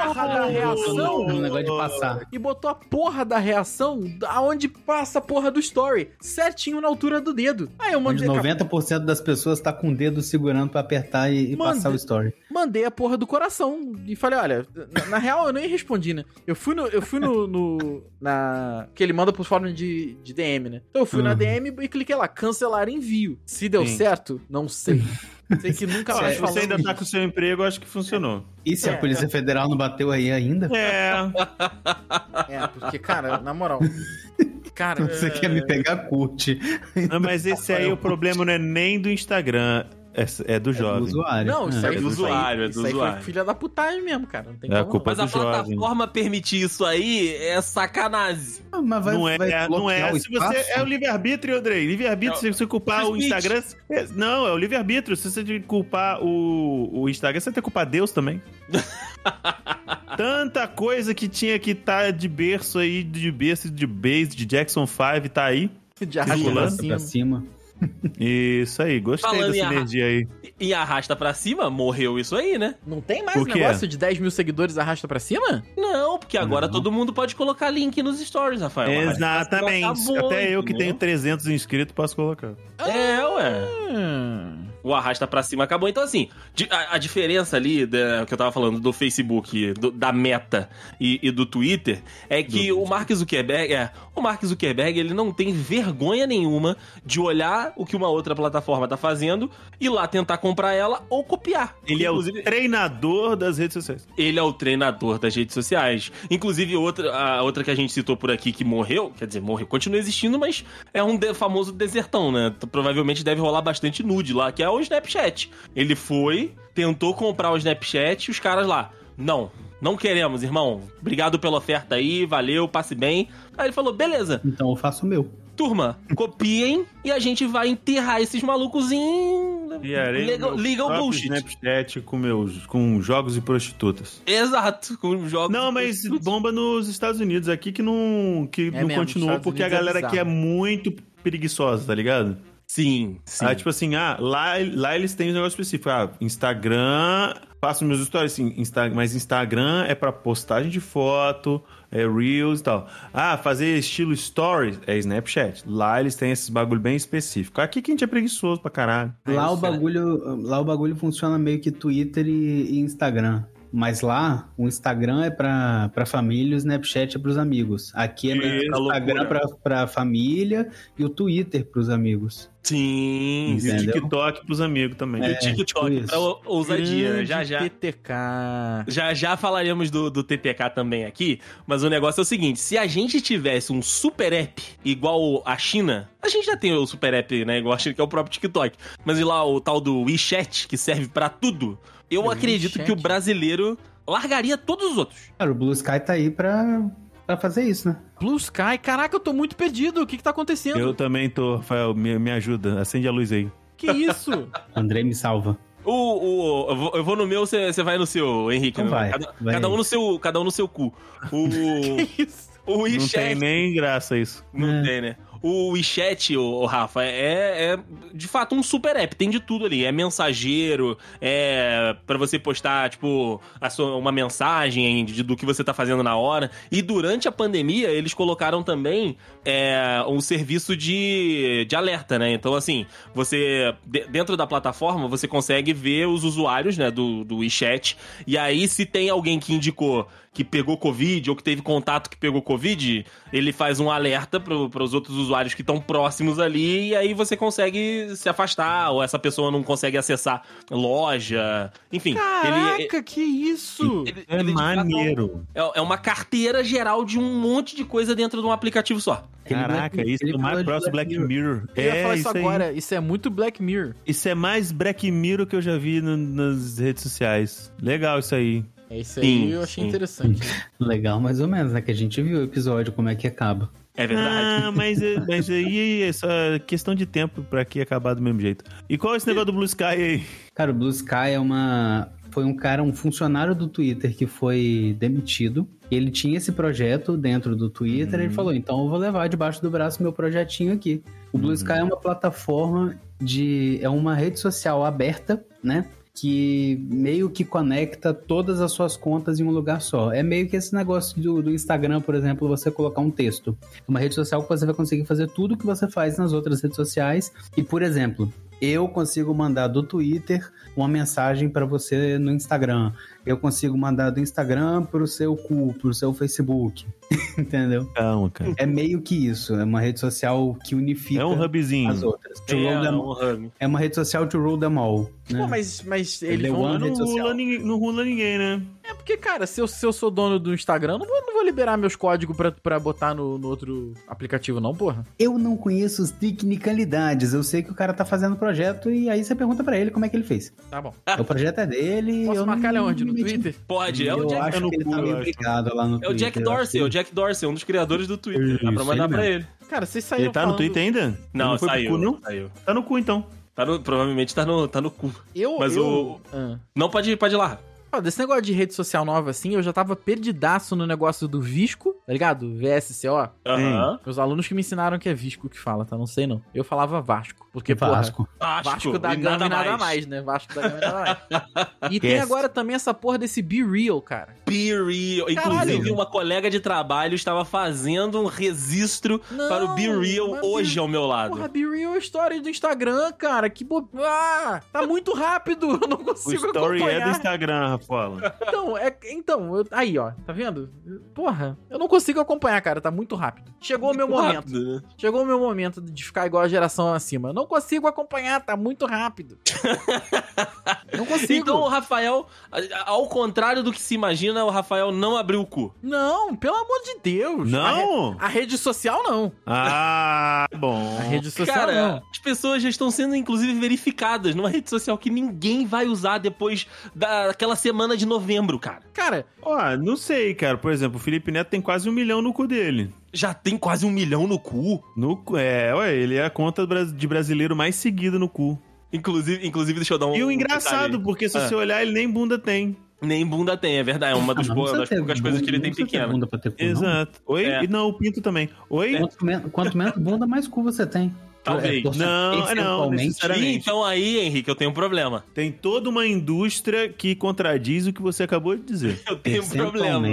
porra da reação Um negócio de passar. e botou a porra da reação aonde passa a porra do story, certinho na altura do dedo. Aí eu Onde mandei, 90% das pessoas tá com o dedo segurando pra apertar e, e Manda. passar o story. mandei a porra do coração e falei, olha, na, na real eu nem respondi, né? Eu fui no, eu fui no, no- na que ele manda pro fórum de, de DM, né? Então eu fui na Uhum. DM e cliquei lá, cancelar envio. Se deu Sim. certo, não sei. Sei que nunca mais se você ainda tá com o seu emprego, acho que funcionou. E se É. a Polícia Federal não bateu aí ainda? É. É, porque, cara, na moral. Cara, Você quer me pegar, curte. Não, mas esse aí, o problema não é nem do Instagram, é, é do Do jovem. usuário. Não, isso É. aí É do isso aí- usuário, é do isso aí usuário. foi filha da putagem mesmo, cara. Não tem É a como culpa Mas a do jovem. plataforma permitir isso aí é sacanagem. Ah, Mas vai, não é, vai não é. o Se você é o livre-arbítrio, Andrei. Livre-arbítrio, se você culpar o Instagram. é- não, é o livre-arbítrio. Se você culpar o, o Instagram, você tem que culpar Deus também. Tanta coisa que tinha que estar de berço aí, de berço, de base, de Jackson 5, tá aí. De arrasta pra cima. Isso aí, gostei Falando dessa energia aí. E arrasta pra cima, morreu isso aí, né? Não tem mais O negócio de 10 mil seguidores arrasta pra cima? Não, porque agora Não. todo mundo pode colocar link nos stories, Rafael. Exatamente. Acabou, Até eu que entendeu? tenho 300 inscritos posso colocar. É, ué. Hum. O arrasta pra cima acabou. Então, assim, a, a diferença ali da, que eu tava falando do Facebook, do- da Meta e, e do Twitter é que o Mark Zuckerberg, é, o Mark Zuckerberg, ele não tem vergonha nenhuma de olhar o que uma outra plataforma tá fazendo e lá tentar comprar ela ou copiar. Ele é o Inclusive, treinador das redes sociais. ele é o treinador das redes sociais. Inclusive, outra, a outra que a gente citou por aqui que morreu, quer dizer, morreu, continua existindo, mas é um de- famoso desertão, né? Provavelmente deve rolar bastante nude lá, que é o Snapchat. Ele foi, tentou comprar o Snapchat e os caras lá, não. Não queremos, irmão. Obrigado pela oferta aí, valeu, passe bem. Aí ele falou: beleza, Então eu faço o meu. turma, copiem e a gente vai enterrar esses malucos em. Legal, legal próprio bullshit. Snapchat com meus com jogos e prostitutas. Exato, com jogos. Não, mas bomba nos Estados Unidos aqui que não que não mesmo, continuou Estados porque a Unidos é galera aqui é muito preguiçosa, tá ligado? Sim, sim. Aí, tipo assim, ah, lá, lá eles têm um negócio específico. Ah, Instagram, faço meus stories, assim, Insta, mas Instagram é pra postagem de foto, é Reels e tal. Ah, fazer estilo stories é Snapchat. Lá eles têm esses bagulho bem específico. Aqui que a gente é preguiçoso pra caralho. Lá o isso é- bagulho, lá o bagulho funciona meio que Twitter e, e Instagram. Mas lá, o Instagram é pra, pra família e o Snapchat é pros amigos. Aqui é o Instagram pra, pra família e o Twitter pros amigos. Sim, E sim. o Entendeu? TikTok pros amigos também. E o TikTok tipo pra ou- ousadia, né? Já já. TTK. Já já falaremos do, do TTK também aqui, mas o negócio é o seguinte: se a gente tivesse um super app igual a China, a gente já tem o super app, né? Igual a China, que é o próprio TikTok, mas e lá o tal do WeChat, que serve pra tudo, eu acredito que o brasileiro largaria todos os outros. Cara, o Blue Sky tá aí pra, pra fazer isso, né? Blue Sky, caraca, eu tô muito perdido. O que que tá acontecendo? Eu também tô, Rafael, me, me ajuda. Acende a luz aí. Que isso? André me salva. O, o, eu, vou, eu vou no meu, você você vai no seu, Henrique. Então né? vai, cada, vai cada um no seu, cada um no seu cu. O, que isso? O Não WeChat. tem nem graça isso. Não É. tem, né? O WeChat, o, o Rafa, é, é de fato um super app, tem de tudo ali. É mensageiro, é pra você postar, tipo, sua- uma mensagem de- do que você tá fazendo na hora. E durante a pandemia, eles colocaram também é, um serviço de, de alerta, né? Então, assim, você, de- dentro da plataforma, você consegue ver os usuários, né, do, do WeChat. E aí, se tem alguém que indicou que pegou Covid ou que teve contato que pegou Covid, ele faz um alerta para os outros usuários que estão próximos ali e aí você consegue se afastar ou essa pessoa não consegue acessar loja. Enfim, ele, Caraca, que isso? ele- É ele maneiro. É, é uma carteira geral de um monte de coisa dentro de um aplicativo só. Aquele Caraca, Black- isso ele é mais próximo Black Mirror. Eu ia É, falar isso isso aí. agora. Isso é muito Black Mirror. Isso é mais Black Mirror que eu já vi no- nas redes sociais. Legal isso aí. É isso Sim, aí, eu achei sim. interessante. Legal, mais ou menos, né? Que a gente viu o episódio, como é que acaba. É verdade. Ah, mas, mas aí é só questão de tempo pra que acabar do mesmo jeito. E qual é esse negócio do Blue Sky aí? Cara, o Blue Sky é uma. Foi um cara, um funcionário do Twitter que foi demitido. Ele tinha esse projeto dentro do Twitter. Ele falou: então eu vou levar debaixo do braço meu projetinho aqui. O Blue Sky é uma plataforma de. É uma rede social aberta, né? Que meio que conecta todas as suas contas em um lugar só. É meio que esse negócio do, do Instagram, por exemplo, você colocar um texto. Uma rede social que você vai conseguir fazer tudo que você faz nas outras redes sociais. E, por exemplo, eu consigo mandar do Twitter uma mensagem para você no Instagram. Eu consigo mandar do Instagram pro seu cu, pro seu Facebook. Entendeu? Calma, cara. É meio que isso. É uma rede social que unifica É um hubzinho. as outras. To É, rule them- um hub. é uma rede social to rule them all. Né? Pô, mas, mas Ele eles vão... Não rede social. rula, ninguém, não rula ninguém, né? É porque, cara, se eu, se eu sou dono do Instagram, eu não vou, não vou liberar meus códigos pra, pra botar no, no outro aplicativo, não, porra. Eu não conheço as tecnicalidades. Eu sei que o cara tá fazendo o projeto e aí você pergunta pra ele como é que ele fez. Tá bom. O projeto é dele. Posso eu marcar ele não onde? No Twitter? Pode, é eu o Jack, acho no que ele tá meio brigado lá no é o Twitter. Jack eu Dorsey, é o Jack Dorsey, um dos criadores do Twitter. Dá pra Isso, mandar ele pra ele. Cara, vocês saíram Ele tá no falando- Twitter ainda? Não, não foi saiu, cu, não? saiu. Tá no cu, então. Tá no- provavelmente tá no, tá no cu. Eu, Mas eu... o- Ah. Não, pode ir, pode ir lá. Ó, desse negócio de rede social nova assim, eu já tava perdidaço no negócio do Visco, tá ligado? VSCO. Aham. Meus alunos que me ensinaram que é Visco que fala, tá? Não sei não. Eu falava Vasco. Porque, Vasco. porra, Vasco da e Gama e nada mais. né? Vasco da Gama e nada mais. E tem agora também essa porra desse Be Real, cara. Be real. Inclusive, uma colega de trabalho estava fazendo um registro Não, para o Be Real hoje Be- ao meu lado. Porra, Be Real é história do Instagram, cara. Que bo... Ah, tá muito rápido. Eu não O consigo story é acompanhar. do Instagram, Então, é, então eu- aí, ó, tá vendo? Porra, eu não consigo acompanhar, cara, tá muito rápido. Chegou o meu momento. Rápido, né? Chegou o meu momento de ficar igual a geração acima. Eu não consigo acompanhar, tá muito rápido. não consigo. Então, o Rafael, ao contrário do que se imagina, o Rafael não abriu o cu. Não, pelo amor de Deus. Não? A, re- a rede social não. Ah, bom. A rede social Cara, não. as pessoas já estão sendo, inclusive, verificadas numa rede social que ninguém vai usar depois daquela semana de novembro, cara. Cara, Ó, não sei, cara. Por exemplo, o Felipe Neto tem quase um milhão no cu dele. Já tem quase um milhão no cu. No, cu- é, ué, ele é a conta de brasileiro mais seguida no cu. Inclusive, inclusive deixa eu dar um. E o um engraçado, porque se Ah. você olhar, ele nem bunda tem. Nem bunda tem, é verdade. É uma das, Ah, mas não boas- das poucas coisas que ele tem não pequena. bunda pra ter cu, não. Exato. Oi? É. E não, o pinto também. Oi? Quanto, men- quanto menos bunda, mais cu você tem. Talvez. É, Não, é não, necessariamente. Então aí, Henrique, eu tenho um problema. Tem toda uma indústria que contradiz o que você acabou de dizer. Eu tenho um problema.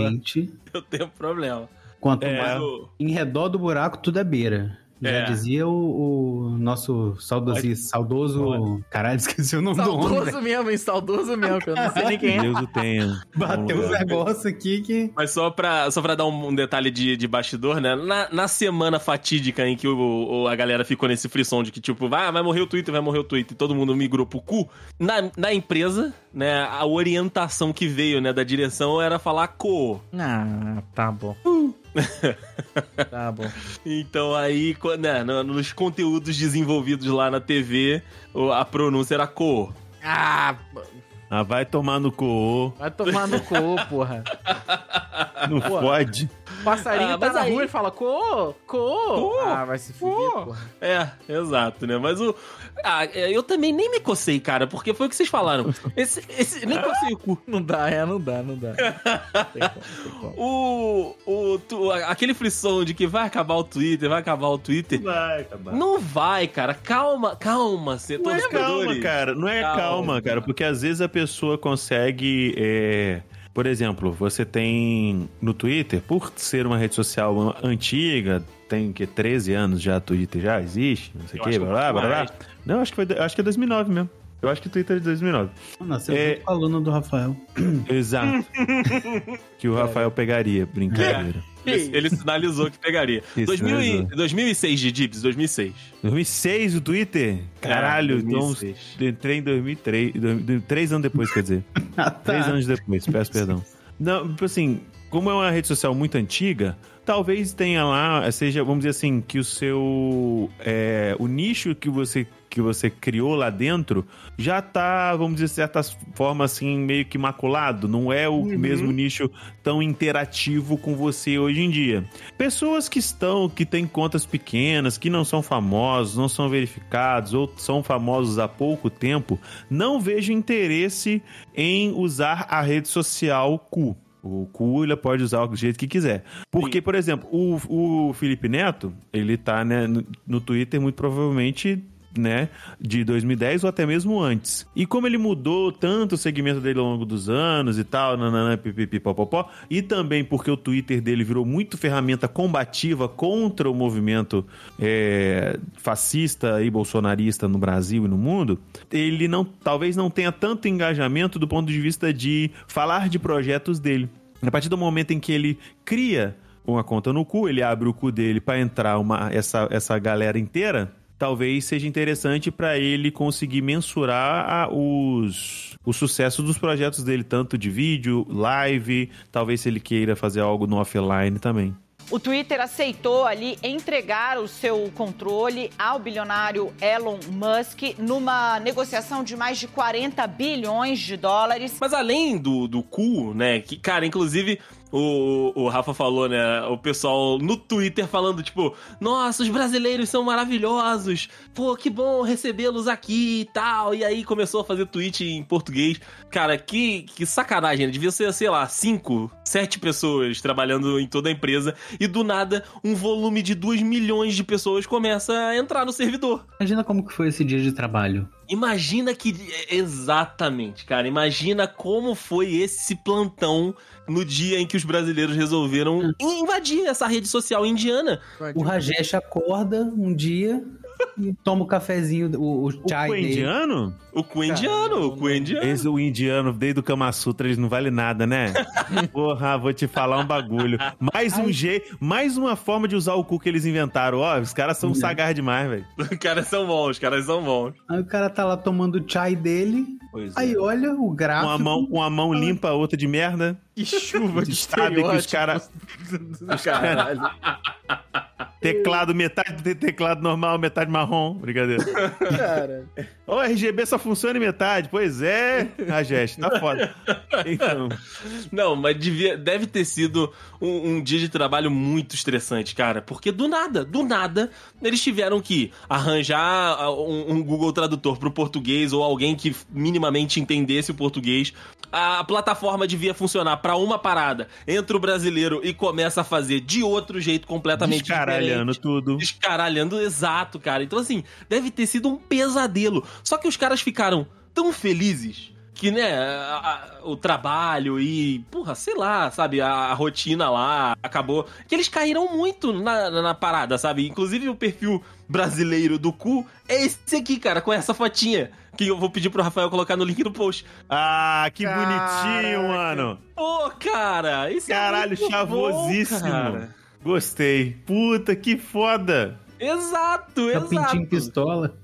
Eu tenho um problema. Quanto É. mais Eu- em redor do buraco, tudo é beira. Já É. dizia o, o nosso saudosi, saudoso. Caralho, esqueci o nome do homem. saudoso mesmo, hein? Saudoso mesmo, que eu não sei nem quem é. Deus o tenha. Bateu lá. negócios aqui que. Mas só pra, só pra dar um, um detalhe de, de bastidor, né? Na, na semana fatídica em que o, o- a galera ficou nesse frisson de que, tipo, vai, vai morrer o Twitter, vai morrer o Twitter, e todo mundo migrou pro cu, na, na empresa, né, a orientação que veio, né, da direção era falar co. Ah, tá bom. tá bom. Então aí, co- né, no- nos conteúdos desenvolvidos lá na TV, a pronúncia era co. Ah, Ah, vai tomar no cu. vai tomar no cu, porra. Não pode. Passarinho Ah, tá na aí- rua e fala, co, co. Ah, vai se fuder. É, exato, né? Mas o. Ah, é, eu também nem me cocei, cara, porque foi o que vocês falaram. Esse, esse, nem cocei o cu. Não dá, é, não dá, não dá. Tem como, tem como. O, o, tu- aquele frisson de que vai acabar o Twitter, vai acabar o Twitter. Vai acabar. Não vai, cara. Calma, calma, Não é calma, cara. Não é Calma. calma, cara. Porque às vezes a pessoa consegue. é, Por exemplo, você tem no Twitter, por ser uma rede social antiga, tem que 13 anos já, Twitter já existe, não sei o que, acho blá que blá blá blá. Não, acho que, foi, acho que é 2009 mesmo. Eu acho que o Twitter é de 2009. Nasceu É. junto com a aluna do Rafael. Exato. que o Rafael pegaria, brincadeira. Ele, ele sinalizou que pegaria. Isso, 2000 e- sinalizou. 2006 de Dibs, 2006. 2006 o Twitter? Caralho, É, então 2006. eu entrei em 2003, dois- três anos depois, quer dizer. Ah, Três tá. anos depois, peço perdão. Não, tipo assim, como é uma rede social muito antiga, talvez tenha lá, seja, vamos dizer assim, que o seu. é, o nicho que você, que você criou lá dentro já tá, vamos dizer, de certa forma, assim, meio que maculado. Não é o mesmo nicho tão interativo com você hoje em dia. Pessoas que estão, que têm contas pequenas, que não são famosos, não são verificados ou são famosos há pouco tempo, não vejo interesse em usar a rede social Cu. O Cu ele pode usar do jeito que quiser. Porque, por exemplo, o, o Felipe Neto, ele tá né, no, no Twitter muito provavelmente né, de 2010 ou até mesmo antes. E como ele mudou tanto o segmento dele ao longo dos anos e tal, nananã, pipipi, popopó, e também porque o Twitter dele virou muito ferramenta combativa contra o movimento é, fascista e bolsonarista no Brasil e no mundo, ele não, talvez não tenha tanto engajamento do ponto de vista de falar de projetos dele. A partir do momento em que ele cria uma conta no cu, ele abre o cu dele para entrar uma, essa, essa galera inteira, talvez seja interessante para ele conseguir mensurar a- os, o sucesso dos projetos dele, tanto de vídeo, live, talvez se ele queira fazer algo no offline também. O Twitter aceitou ali entregar o seu controle ao bilionário Elon Musk numa negociação de mais de 40 bilhões de dólares. Mas além do, do cu, né? Que, cara, inclusive. O, o Rafa falou, né? O pessoal no Twitter falando, tipo, nossa, os brasileiros são maravilhosos. Pô, que bom recebê-los aqui e tal. E aí começou a fazer tweet em português. Cara, que, que sacanagem. né? Devia ser, sei lá, cinco, sete pessoas trabalhando em toda a empresa. E do nada, um volume de 2 milhões de pessoas começa a entrar no servidor. Imagina como que foi esse dia de trabalho. Imagina que. Exatamente, cara. Imagina como foi esse plantão no dia em que os brasileiros resolveram invadir essa rede social indiana. O Rajesh acorda um dia e toma o cafezinho, o, o O chai cu é dele. indiano? O cu indiano, o cu indiano. Esse, o indiano, desde o Kama Sutra, eles não vale nada, né? Porra, vou te falar um bagulho. Mais um jeito, mais uma forma de usar o cu que eles inventaram. Ó, os caras são sagaz demais, velho. Os caras são bons, os caras são bons. Aí o cara tá lá tomando o chai dele. Pois Aí olha o Com gráfico. a mão, com a mão limpa, a outra de merda. Que chuva de Sabe que os caras. Caralho. Teclado, metade de teclado normal, metade marrom. Brincadeira. Cara. Ô, RGB só funciona em metade. Pois é, Rajesh, tá foda. Então, Não, mas devia, deve ter sido um, um dia de trabalho muito estressante, cara. Porque do nada, do nada, eles tiveram que arranjar ah, um, um Google Tradutor pro português ou alguém que minimamente entendesse o português. A plataforma devia funcionar pra uma parada. Entra o brasileiro e começa a fazer de outro jeito completamente diferente. Tudo. Descaralhando, exato, cara. Então, assim, deve ter sido um pesadelo. Só que os caras ficaram tão felizes que, né, a- a- o trabalho e, porra, sei lá, sabe, a, a rotina lá acabou. Que eles caíram muito na, na, na parada, sabe? Inclusive o perfil brasileiro do cu é esse aqui, cara, com essa fotinha. Que eu vou pedir pro Rafael colocar no link do post. Ah, que Caraca. bonitinho, mano. Pô, cara, esse Caralho, é muito chavosíssimo. bom, cara. Gostei. Puta, que foda. Exato, É o exato. pintinho pistola.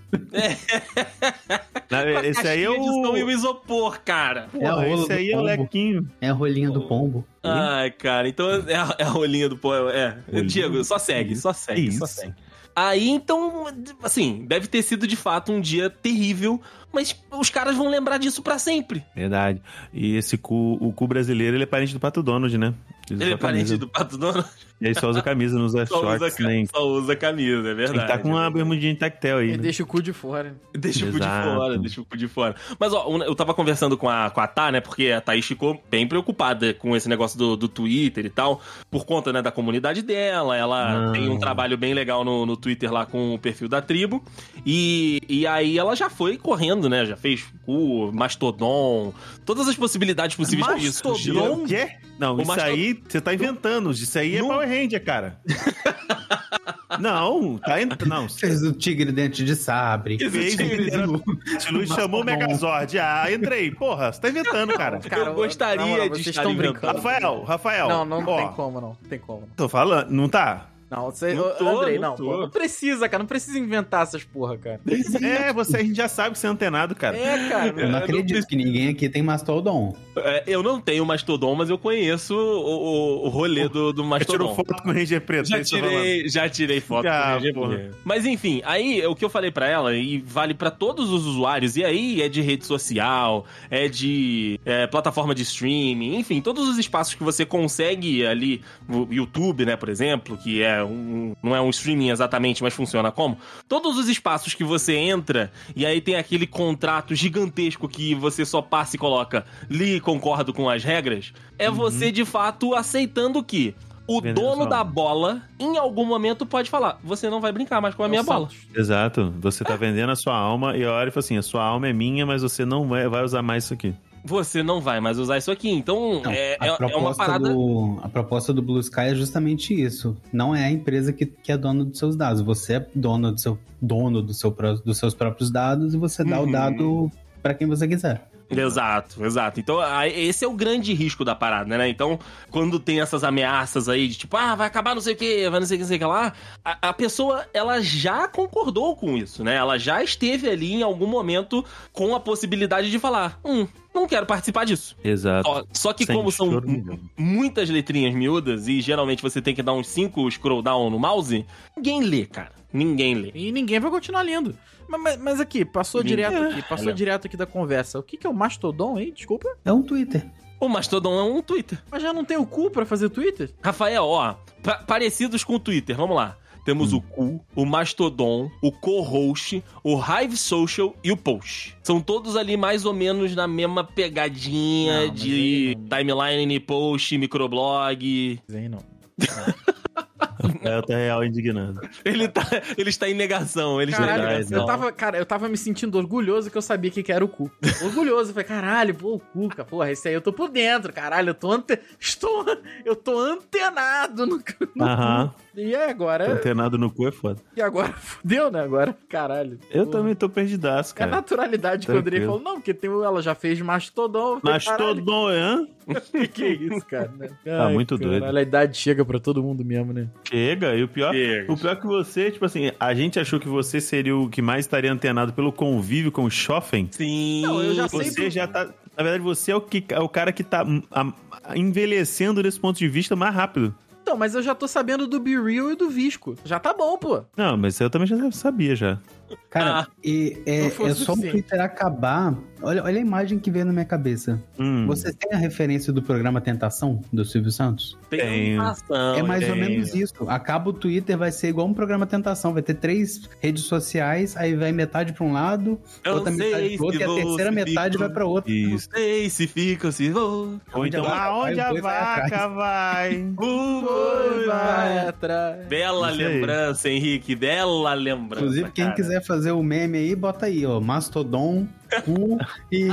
A Esse aí é som e o o. isopor, cara. É a esse aí é o pombo. Lequinho. É a rolinha do pombo. Ai, cara, então é a, é a rolinha do poema. É, Rolinha. Diego, só segue, só segue, só Isso. segue. Aí, então, assim, deve ter sido de fato um dia terrível, mas os caras vão lembrar disso pra sempre. Verdade. E esse cu, o cu brasileiro, ele é parente do Pato Donald, né? Usa Ele é camisa. parente do Pato Donald? E aí só usa camisa, não usa Só usa, shorts, ca- nem... só usa camisa, é Tem verdade. que tá com uma bermudinha de tactel aí, E né? deixa o cu de fora. Deixa o cu de Exato. fora, deixa o cu de fora. Mas, ó, eu tava conversando com a, com a Tá, né? Porque a Thaís ficou bem preocupada com esse negócio do, do Twitter e tal, por conta, né, da comunidade dela. Ela Não. tem um trabalho bem legal no, no Twitter lá com o perfil da tribo. E, e aí ela já foi correndo, né? Já fez cu, Mastodon, todas as possibilidades possíveis que isso. Mastodon? O quê? Não, O isso Mastodon- aí você tá inventando. Isso aí é Não. Power Ranger, cara. não, tá entrando. Não, Fez o tigre dente de sabre. fez o era- Se Luiz chamou o Megazord. Ah, entrei. Porra, você tá inventando, cara. Cara, gostaria na moral, de vocês estar brincando. Rafael, Rafael. Não, não ó, tem como, não. Não tem como. não. Tô falando, não tá? Não, você, Não tô, Andrei, não não, pô, não precisa, cara. Não precisa inventar essas porra, cara. É, você, a gente já sabe que você é antenado, cara. É, cara. Eu não Eu acredito que ninguém aqui tem Mastodon. É, eu não tenho Mastodon, mas eu conheço o, o, o rolê do, do Você tirou Mastodon. foto com o Ranger Preto. Já é tirei, já tirei foto. Ah, com o GG. porra. Mas enfim, aí o que eu falei pra ela, e vale pra todos os usuários, e aí é de rede social, é de é, plataforma de streaming, enfim, todos os espaços que você consegue ali, o YouTube, né, por exemplo, que é um, não é um streaming exatamente, mas funciona como, todos os espaços que você entra, e aí tem aquele contrato gigantesco que você só passa e coloca, li concordo com as regras, é você de fato aceitando que o dono da bola, em algum momento, pode falar: você não vai brincar mais com a minha bola. Exato. Você tá vendendo a sua alma e a hora e fala assim: a sua alma é minha, mas você não vai, vai usar mais isso aqui. Você não vai mais usar isso aqui. Então, Não, é, a, é- é proposta uma parada. do, a proposta do Blue Sky é justamente isso. Não é a empresa que, que é dona dos seus dados. Você é dono, do seu, dono do seu, dos seus próprios dados e você dá Uhum. o dado para quem você quiser. Exato, exato. Então, esse é o grande risco da parada, né? Então, quando tem essas ameaças aí de tipo, ah, vai acabar não sei o que, vai não sei o que, não sei o que lá, a, a pessoa, ela já concordou com isso, né? Ela já esteve ali em algum momento com a possibilidade de falar, hum, não quero participar disso. Exato. Ó, só que Sem como são muitas letrinhas miúdas e geralmente você tem que dar uns 5 scroll down no mouse, ninguém lê, cara. Ninguém lê. E ninguém vai continuar lendo. Mas, mas- mas aqui, passou Ninguém- direto É, aqui, passou olha. direto aqui da conversa. O que, que é o Mastodon aí? Desculpa. É um Twitter. O Mastodon é um Twitter. Mas já não tem o cu pra fazer Twitter? Rafael, ó, pa- parecidos com o Twitter, vamos lá. Temos o Cu, o Mastodon, o Co-Host, o Hive Social e o Post. São todos ali mais ou menos na mesma pegadinha Não, de aí timeline, post, microblog. Mas aí não. É, tá real indignado. Ele, tá, ele está em negação, ele está em Caralho, negação. eu tava, cara, eu tava me sentindo orgulhoso que eu sabia que que era o cu. Orgulhoso, falei, caralho, pô, o cu, cara, porra, esse aí eu tô por dentro, caralho, eu tô ante... estou, eu tô antenado no, no Aham. cu. E agora, Antenado no cu é foda. e agora fudeu, né? Agora, caralho. Eu Pô. também tô perdidaço, É a cara. naturalidade que o Andrei Tranquilo. falou, não, porque tem, ela já fez mastodon. Eu falei, Mastodon, hã? caralho, que é isso, cara? né? Tá muito caralho, doido. A idade chega pra todo mundo mesmo, né? Chega, e o pior, Chega. o pior é que você, tipo assim, a gente achou que você seria o que mais estaria antenado pelo convívio com o Schoffen. Sim. Não, eu já Você do- já tá. Na verdade, você é o, que, é o cara que tá a- a- envelhecendo desse ponto de vista mais rápido. Então, mas eu já tô sabendo do Be Real e do Visco. Já tá bom, pô. Não, mas eu também já sabia já. Cara, Ah, e é, é só o. Twitter acabar. Olha, olha a imagem que veio na minha cabeça. Hum, Vocês têm a referência do programa Tentação, do Silvio Santos? Tenho. Tentação, é mais ou menos isso. Acaba o Twitter, vai ser igual um programa Tentação. Vai ter três redes sociais, aí vai metade pra um lado, Eu outra metade pro outro, e a terceira você metade fica- vai pra outra. Isso. Não sei se fica ou se vou. Ou então, a vaca aonde vai, a boi vai vaca vai? O Oi, boi vai vai. atrás. Bela Isso aí. lembrança, Henrique. Bela lembrança. Inclusive, quem cara. quiser fazer o meme aí, bota aí, ó. Mastodon, cu e.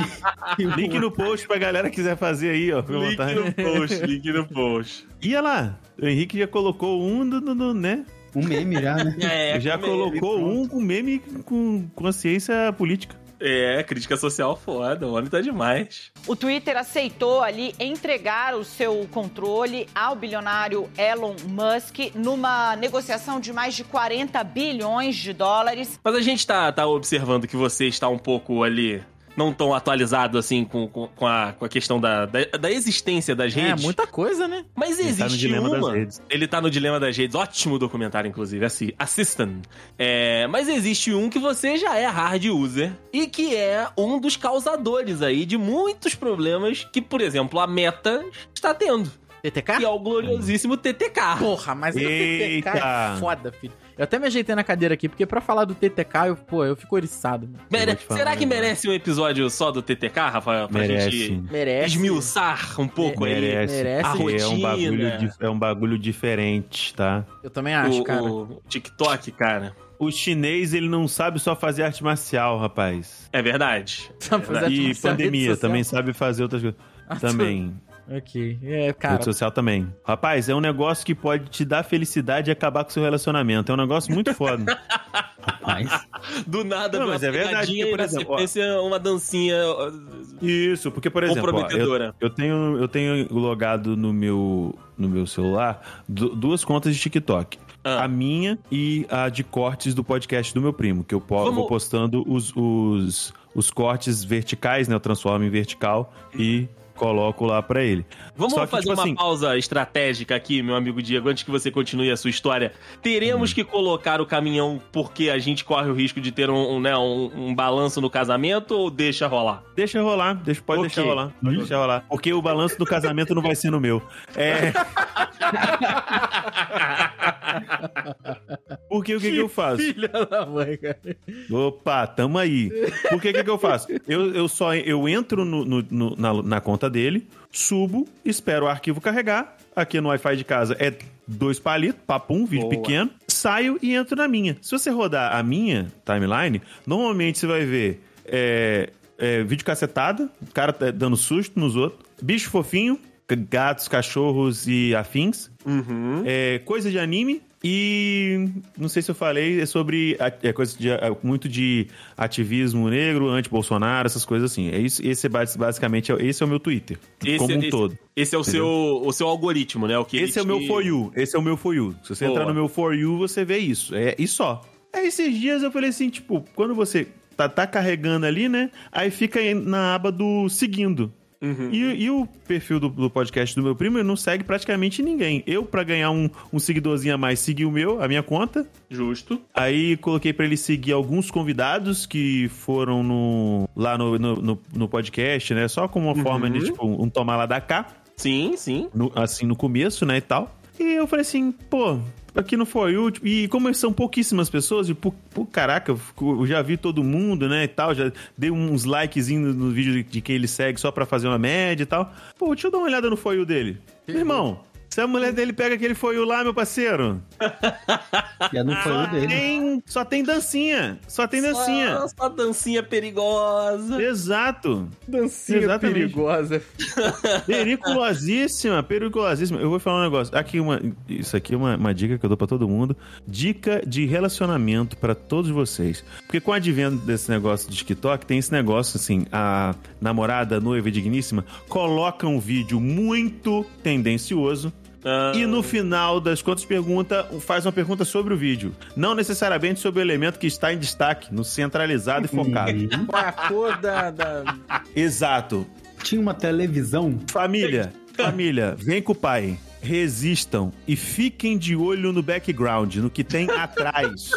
e o- Link no post pra galera que quiser fazer aí, ó. Link vontade. no post, link no post. E olha lá, o Henrique já colocou um, do, do- do- né? Um meme já, né? É, já colocou um com meme com consciência política. É, crítica social foda, o homem tá demais. O Twitter aceitou ali entregar o seu controle ao bilionário Elon Musk numa negociação de mais de 40 bilhões de dólares. Mas a gente tá, tá observando que você está um pouco ali, não tão atualizado assim com, com, com a, com a questão da, da, da existência das É, redes. muita coisa, né? Mas Ele existe tá no dilema uma. das redes. Ele tá no dilema das redes. Ótimo documentário, inclusive. Assi assistam. É, mas existe um que você já é hard user e que é um dos causadores aí de muitos problemas que, por exemplo, a Meta está tendo. TTK? que é o gloriosíssimo TTK. Porra, mas o TTK Eita. é foda, filho. Eu até me ajeitei na cadeira aqui, porque pra falar do TTK, eu, pô, eu fico oriçado. Mere- falar Será que merece um episódio só do TTK, Rafael? Pra Merece. gente Merece. esmiuçar um pouco aí Merece. merece. a porque é um rotina. bagulho, dif- é um bagulho diferente, tá? Eu também acho, o, cara. o TikTok, cara. O chinês, ele não sabe só fazer arte marcial, rapaz. É verdade. Sabe fazer arte E pandemia, também sabe fazer outras coisas. Ah, Também. Ok. É, cara. Rede social também. Rapaz, é um negócio que pode te dar felicidade e acabar com o seu relacionamento. É um negócio muito foda. Mas, Do nada, Não, mas é verdade, porque, por exemplo, ó. sequência uma dancinha Isso, porque, por exemplo, ó, eu, comprometedora. eu tenho, eu tenho logado no meu, no meu celular du- duas contas de TikTok. Ah. A minha e a de cortes do podcast do meu primo, que eu po- Vamos- vou postando os, os, os cortes verticais, né? Eu transformo em vertical e coloco lá pra ele. Vamos que, fazer tipo uma assim- pausa estratégica aqui, meu amigo Diego, antes que você continue a sua história. Teremos Hum. que colocar o caminhão porque a gente corre o risco de ter um, um, né, um, um balanço no casamento ou deixa rolar? Deixa rolar, deixa, pode Ok. deixar rolar. Pode deixar rolar. Porque o balanço do casamento não vai ser no meu. É. Porque o que, que eu faço? Filha da mãe, cara. Opa, tamo aí. Porque o que, que eu faço? Eu, eu só eu entro no, no- no- na, na conta dele, subo, espero o arquivo carregar. Aqui no Wi-Fi de casa é dois palitos, papum, vídeo Boa. pequeno. Saio e entro na minha. Se você rodar a minha timeline, normalmente você vai ver é, é, vídeo cacetada, o cara tá dando susto nos outros, bicho fofinho, gatos, cachorros e afins. Uhum. É, coisa de anime e não sei se eu falei é sobre é coisa de é, muito de ativismo negro, anti-Bolsonaro, essas coisas assim. É isso, esse é basi- basicamente é- esse é o meu Twitter, Esse, como um esse- todo. Esse é o seu, o seu algoritmo, né? O que Esse é o meu for you, esse é o meu for you. Se você Boa. entrar no meu for you, você vê isso. É e só. Aí esses dias eu falei assim, tipo, quando você tá, tá carregando ali, né? Aí fica na aba do seguindo. Uhum. E, e o perfil do, do podcast do meu primo ele não segue praticamente ninguém. Eu, pra ganhar um, um seguidorzinho a mais, segui o meu, a minha conta. Justo. Aí coloquei pra ele seguir alguns convidados que foram no, lá no, no, no- no podcast, né? Só como uma forma de, tipo, um tomar lá da cá, Sim, sim. no- assim, no começo, né, e tal. E eu falei assim, pô, aqui não foi o E como são pouquíssimas pessoas, e, pô, caraca, eu já vi todo mundo, né, e tal. Já dei uns likezinhos no vídeo de, quem ele segue só pra fazer uma média e tal. Pô, deixa eu dar uma olhada no foio dele. Meu irmão, se a mulher dele pega aquele foio lá, meu parceiro, já não foi o dele. tem, só tem dancinha. Só tem dancinha. Só, só dancinha perigosa. Exato. Dancinha Exatamente. perigosa. Periculosíssima, periculosíssima. Eu vou falar um negócio. Aqui uma, isso aqui é uma, uma dica que eu dou pra todo mundo. Dica de relacionamento pra todos vocês. Porque com o advento desse negócio de TikTok, tem esse negócio assim, a namorada, a noiva digníssima, coloca um vídeo muito tendencioso Ah, e no final das contas pergunta, faz uma pergunta sobre o vídeo. Não necessariamente sobre o elemento que está em destaque, no centralizado e focado. Qual é a cor da. da... Exato. Tinha uma televisão. Família, família, vem com o pai. Resistam e fiquem de olho no background, no que tem atrás.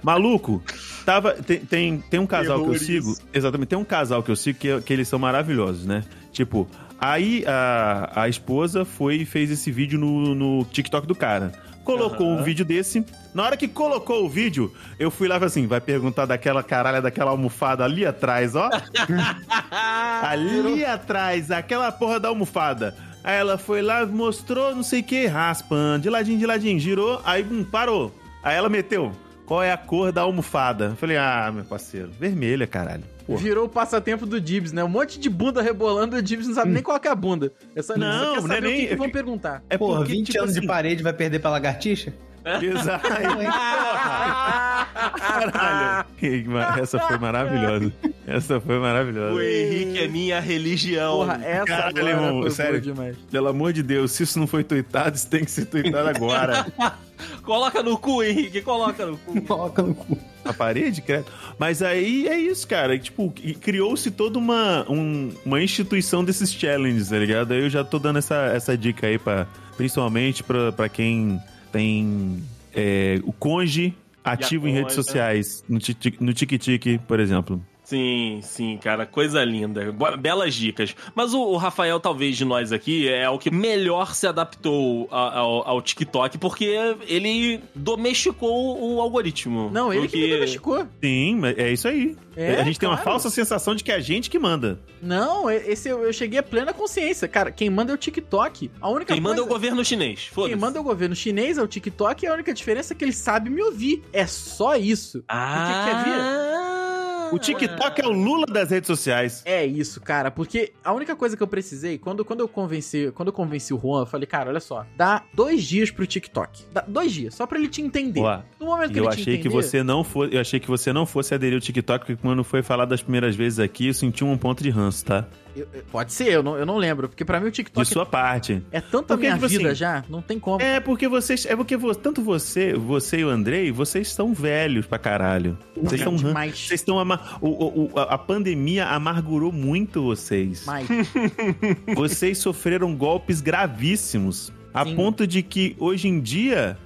Maluco, tava, tem, tem, tem um casal Terrores. que eu sigo. Exatamente, tem um casal que eu sigo que, que eles são maravilhosos, né? Tipo, aí a, a esposa foi e fez esse vídeo no, no TikTok do cara. Colocou um vídeo desse. Na hora que colocou o vídeo, eu fui lá e falei assim: vai perguntar daquela caralha, daquela almofada ali atrás, ó. ali atrás, aquela porra da almofada. Aí ela foi lá, mostrou não sei o que, raspando, de ladinho, de ladinho, girou, aí hum, parou. Aí ela meteu, qual é a cor da almofada? Eu falei, ah, meu parceiro, vermelha, caralho. Porra. Virou o passatempo do Dibs, né? Um monte de bunda rebolando e o Dibs não sabe nem qual que é a bunda. É só, Não, só quer não é saber o que, nem- que vão perguntar. É Porra, porque, 20 tipo anos de assim, parede vai perder pra lagartixa? Exato. Caralho. Essa foi maravilhosa. Essa foi O maravilhosa. Henrique é minha religião. Porra, essa Caralho, agora irmão, foi sério. demais. Pelo amor de Deus, se isso não foi tweetado, isso tem que ser tweetado agora. Coloca no cu, Henrique, coloca no cu. Coloca no cu. A parede, credo. Mas aí é isso, cara. Tipo, criou-se toda uma, um- uma instituição desses challenges, tá ligado? Aí eu já tô dando essa, essa dica aí, pra, principalmente pra, pra quem tem é, o conge ativo em redes conja. sociais, no no TikTok, por exemplo. Sim, sim, cara, coisa linda. Belas dicas. Mas o, o Rafael, talvez, de nós aqui, é o que melhor se adaptou a- ao, ao TikTok, porque ele domesticou o algoritmo. Não, ele que me Porque- domesticou. Sim, mas é isso aí. É, a gente tem uma claro. falsa sensação de que é a gente que manda. Não, esse eu, eu cheguei a plena consciência. Cara, quem manda é o TikTok. A única Quem manda é o coisa- governo chinês. Foda-se. Quem manda é o governo chinês, é o TikTok, e a única diferença é que ele sabe me ouvir. É só isso. Ah, Porque, quer ver? O TikTok é o Lula das redes sociais. É isso, cara, porque a única coisa que eu precisei, quando, quando eu convenci, quando eu convenci o Juan, eu falei, cara, olha só, dá dois dias pro TikTok. Dá dois dias, só pra ele te entender. Ó, no momento que eu ele te achei que entender, você não fosse, eu achei que você não fosse aderir ao TikTok, porque quando foi falar das primeiras vezes aqui, eu senti um ponto de ranço, tá? Eu- eu- pode ser, eu não, eu não lembro, porque pra mim o De TikTok sua parte. é tanto a Porque, minha tipo vida assim, já, não tem como. É porque vocês, é porque vo- tanto você, você e o Andrei, vocês estão velhos pra caralho. Vocês estão demais. vocês estão ama- o, o- o- a a pandemia amargurou muito vocês. Mas, Vocês sofreram golpes gravíssimos. A Sim. ponto de que hoje em dia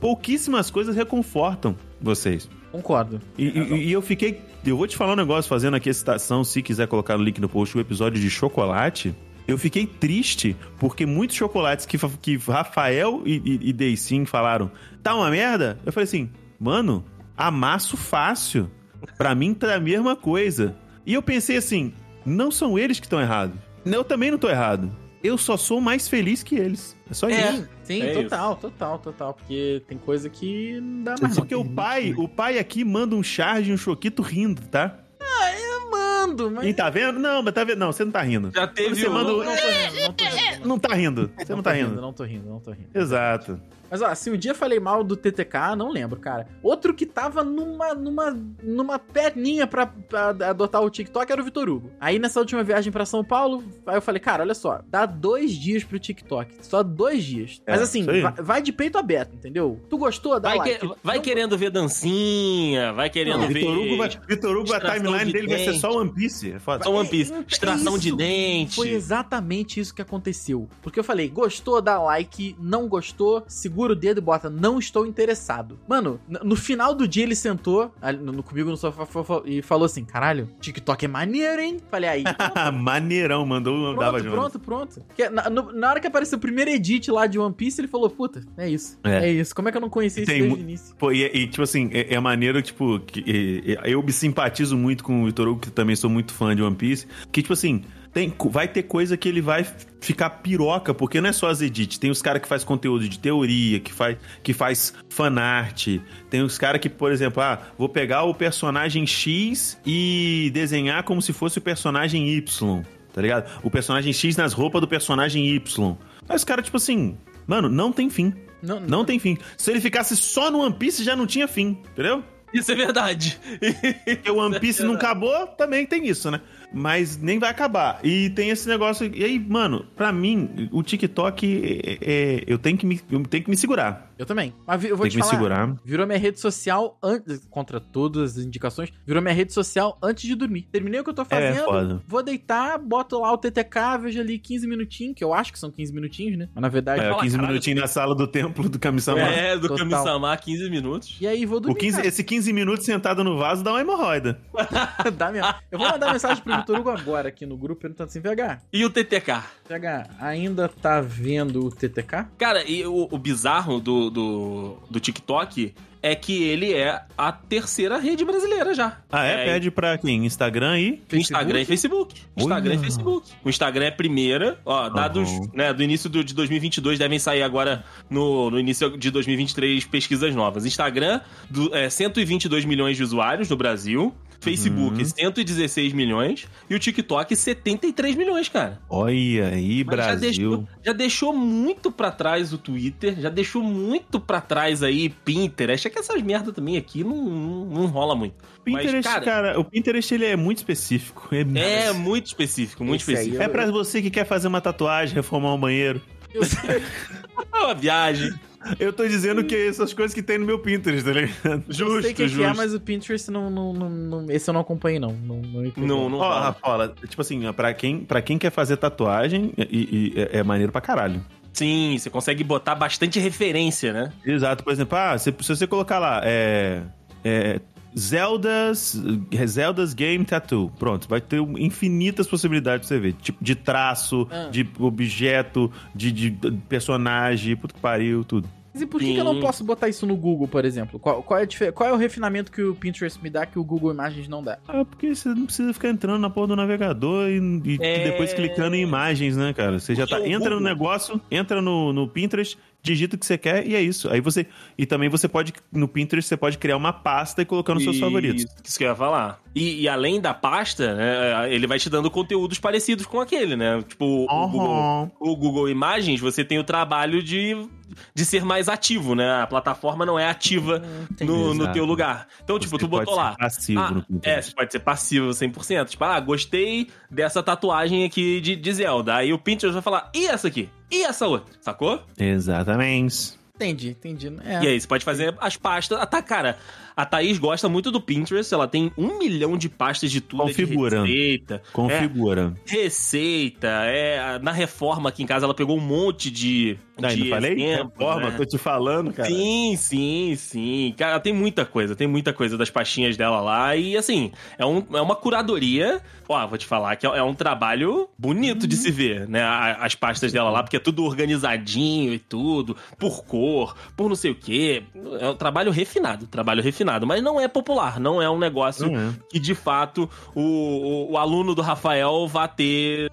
pouquíssimas coisas reconfortam vocês. Concordo. E, e- e eu fiquei. Eu vou te falar um negócio, fazendo aqui a citação, se quiser colocar no link no post, o episódio de chocolate. Eu fiquei triste porque muitos chocolates que, que Rafael e, e, e Deicin falaram, tá uma merda? Eu falei assim, mano, amasso fácil. Pra mim tá a mesma coisa. E eu pensei assim, não são eles que estão errados. Eu também não tô errado. Eu só sou mais feliz que eles. É só É. isso. Sim, É total, total, total. Porque tem coisa que não dá mais. Porque o pai, o pai aqui manda um charge e um choquito rindo, tá? não mando, mas. E tá vendo? Não, mas tá vendo? Não, você não tá rindo. Já teve Você um- manda Não, o- não tô rindo, não tô rindo. Não tá rindo. Você não tá rindo. Não tô rindo, não tô rindo. Exato. Mas ó, se um dia falei mal do TTK, não lembro, cara. Outro que tava numa, numa, numa perninha pra, pra adotar o TikTok era o Vitor Hugo. Aí nessa última viagem pra São Paulo, aí eu falei, cara, olha só, dá dois dias pro TikTok. Só dois dias. É, Mas assim, vai, vai de peito aberto, entendeu? Tu gostou? Dá Vai, like. que- vai Não- querendo ver dancinha, vai querendo Não, ver. Vitor Hugo, vai, Vitor Hugo, a timeline de dele vai ser dente. só One Piece. É foda. Só One Piece. É, Extração de isso. dente. Foi exatamente isso que aconteceu. Porque eu falei, gostou, dá like, não gostou, segura o dedo e bota, não estou interessado. Mano, no final do dia ele sentou no, comigo no sofá e falou assim: caralho, TikTok é maneiro, hein? Falei, aí. Maneirão, mandou um Dava Pronto, Jones. pronto, pronto. Porque na, no- na hora que apareceu o primeiro edit lá de One Piece, ele falou: Puta, é isso. É, É. isso. Como é que eu não conhecia isso desde o início? Pô, e, e, tipo assim, é, é maneiro, tipo, que, e- eu me simpatizo muito com o Vitor Hugo, que também sou muito fã de One Piece, que, tipo assim, tem, vai ter coisa que ele vai ficar piroca, porque não é só as edits, tem os caras que faz conteúdo de teoria, que faz, que faz fanart, tem os caras que, por exemplo, ah, vou pegar o personagem X e desenhar como se fosse o personagem Y, tá ligado? O personagem X nas roupas do personagem Y. Aí os caras, tipo assim, mano, não tem fim. Não, Não tem fim. Se ele ficasse só no One Piece, já não tinha fim, entendeu? Isso é verdade. Porque o One Piece não acabou, também tem isso, né? Mas nem vai acabar. E tem esse negócio. E aí, mano, pra mim, o TikTok é, é- eu, tenho que me, eu tenho que me segurar. Eu também. Mas eu vou Tem te que me falar. segurar. Virou minha rede social antes, contra todas as indicações, virou minha rede social antes de dormir. Terminei o que eu tô É, fazendo, foda. vou deitar, boto lá o TTK, vejo ali 15 minutinhos, que eu acho que são 15 minutinhos, né? Mas na verdade. É, fala, 15 caralho. minutinhos na sala do templo do Kami-sama. É, do. Kami-sama, 15 minutos. E aí vou O dormir. 15, esse 15 minutos sentado no vaso dá uma hemorroida. Dá minha... Eu vou mandar mensagem pro Vitor Hugo agora aqui no grupo perguntando assim: VH, E o TTK? VH, ainda tá vendo o TTK? Cara, e o, o bizarro do, do, do TikTok é que ele é a terceira rede brasileira já. Ah, é? Pede pra quem? Instagram e. Instagram e Facebook. Instagram e Facebook. O Instagram é a primeira. Ó, dados Aham. né, do início do, de 2022 devem sair agora no, no início de 2023 pesquisas novas. Instagram, do, é, 122 milhões de usuários no Brasil. Facebook, Uhum. 116 milhões. E o TikTok, 73 milhões, cara. Olha aí, Mas já deixou, Brasil. já deixou muito pra trás o Twitter, já deixou muito pra trás aí Pinterest. É que essas merda também aqui não, não, não rola muito. Pinterest, Mas, cara, cara, o Pinterest ele é muito específico. É, é muito específico, muito Esse específico. é pra você que quer fazer uma tatuagem, reformar um banheiro. Eu. É uma viagem. Eu tô dizendo que essas coisas que tem no meu Pinterest, tá ligado? Eu Justo, sei o que, que justo. é, mas o Pinterest não, não, não, não- Esse eu não acompanhei, não. Não, não. Não, não Ó, rola. Rafaela, tipo assim, pra quem, pra quem quer fazer tatuagem, e, e- é, é maneiro pra caralho. Sim, você consegue botar bastante referência, né? Exato, por exemplo, ah, se, se você colocar lá, é, é, Zelda's, Zelda's Game Tattoo. Pronto, vai ter infinitas possibilidades de você ver. Tipo, de traço, Ah. de objeto, de, de personagem, puto que pariu, tudo. Mas e por que, que eu não posso botar isso no Google, por exemplo? Qual, qual é, qual é o refinamento que o Pinterest me dá que o Google Imagens não dá? Ah, porque você não precisa ficar entrando na porra do navegador e, e É. depois clicando em imagens, né, cara? Você já tá. O Entra no negócio, entra no, no Pinterest, digita o que você quer e é isso. Aí você. E também você pode. No Pinterest, você pode criar uma pasta e colocar nos seus Isso, favoritos. Isso que eu ia falar. E, e além da pasta, né, ele vai te dando conteúdos parecidos com aquele, né? Tipo, o, Aham. Google, o Google Imagens, você tem o trabalho de, de ser mais ativo, né? A plataforma não é ativa no, no Exato. teu lugar. Então, tipo, Você tu botou pode lá. ser Passivo Ah, no é, você pode ser passivo 100%. Tipo, ah, gostei dessa tatuagem aqui de, de Zelda. Aí o Pinterest vai falar, e essa aqui? E essa outra? Sacou? Exatamente. Entendi, entendi. É. E aí, você pode fazer as pastas. Ah, tá, cara. A Thaís gosta muito do Pinterest. Ela tem um milhão de pastas de tudo. é de Configura. receita. Configura. É, receita. É, na reforma aqui em casa, ela pegou um monte de. Aí, de não falei? exemplos, Reforma, né? tô te falando, cara. Sim, sim, sim. Cara, tem muita coisa, tem muita coisa das pastinhas dela lá. E assim, é, um, é uma curadoria. Ó, vou te falar que é, é um trabalho bonito de se ver, né? As pastas dela lá, porque é tudo organizadinho e tudo, por cor, por não sei o quê. É um trabalho refinado, trabalho refinado. Mas não é popular, não é um negócio é. que de fato o, o, o aluno do Rafael vá ter.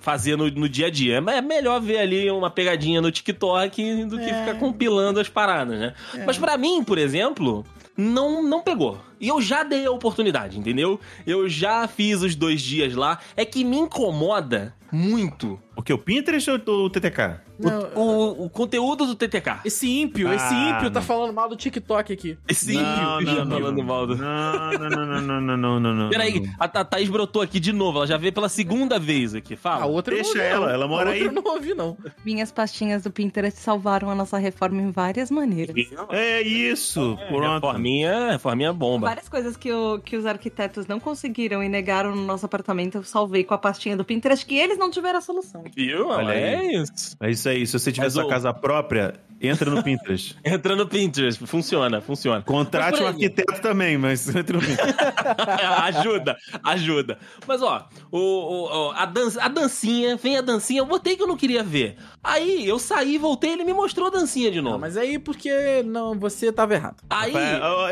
Fazer no, no dia a dia. É melhor ver ali uma pegadinha no TikTok do que É. ficar compilando as paradas, né? Mas pra mim, por exemplo, não, não pegou. E eu já dei a oportunidade, entendeu? Eu já fiz os dois dias lá. É que me incomoda muito. O que? O Pinterest ou o TTK? Não, o, o, o, conteúdo do TTK. Esse ímpio, ah, esse ímpio tá não. tá falando mal do TikTok aqui. Esse não, ímpio não, não, tá falando mal do. Não, não, não, não, não, não, não, não. Peraí, a, a Thaís brotou aqui de novo. Ela já veio pela segunda vez aqui. Fala. A outra Deixa ela, ela mora a aí. Eu não ouvi, não. Minhas pastinhas do Pinterest salvaram a nossa reforma em várias maneiras. É isso. É, Pronto. Reforminha, reforminha bomba. Várias coisas que, o- que os arquitetos não conseguiram e negaram no nosso apartamento, eu salvei com a pastinha do Pinterest, que eles não tiveram a solução. Viu? Olha é isso. É isso aí. Se você tiver Mas sua o- casa própria, entra no Pinterest. Entra no Pinterest. Funciona, funciona. Contrate um arquiteto também, mas entra no Pinterest. ajuda, ajuda. Mas ó, o, o- a, dança, a dancinha, vem a dancinha, eu botei que eu não queria ver. Aí eu saí, voltei, ele me mostrou a dancinha de novo. Não, mas aí porque não, você tava errado. Aí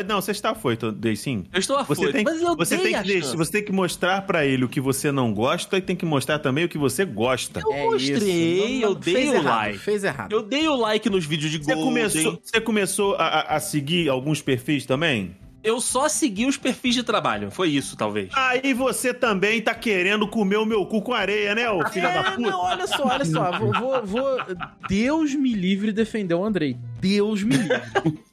Não, você está afoito, Dei sim. eu estou afoito, Você tem, mas eu você, dei tem que deixar- você tem que mostrar pra ele o que você não gosta e tem que mostrar também o que você gosta. Eu É mostrei, isso. eu dei o errado, like. Fez errado. Eu dei o like nos vídeos de Você Golden. começou, você começou a- a seguir alguns perfis também? Eu só segui os perfis de trabalho. Foi isso, talvez. Aí você também tá querendo comer o meu cu com areia, né, ô filho da É, puta? não, olha só, olha só. Vou, vou, vou- Deus me livre defender o Andrei. Deus me livre.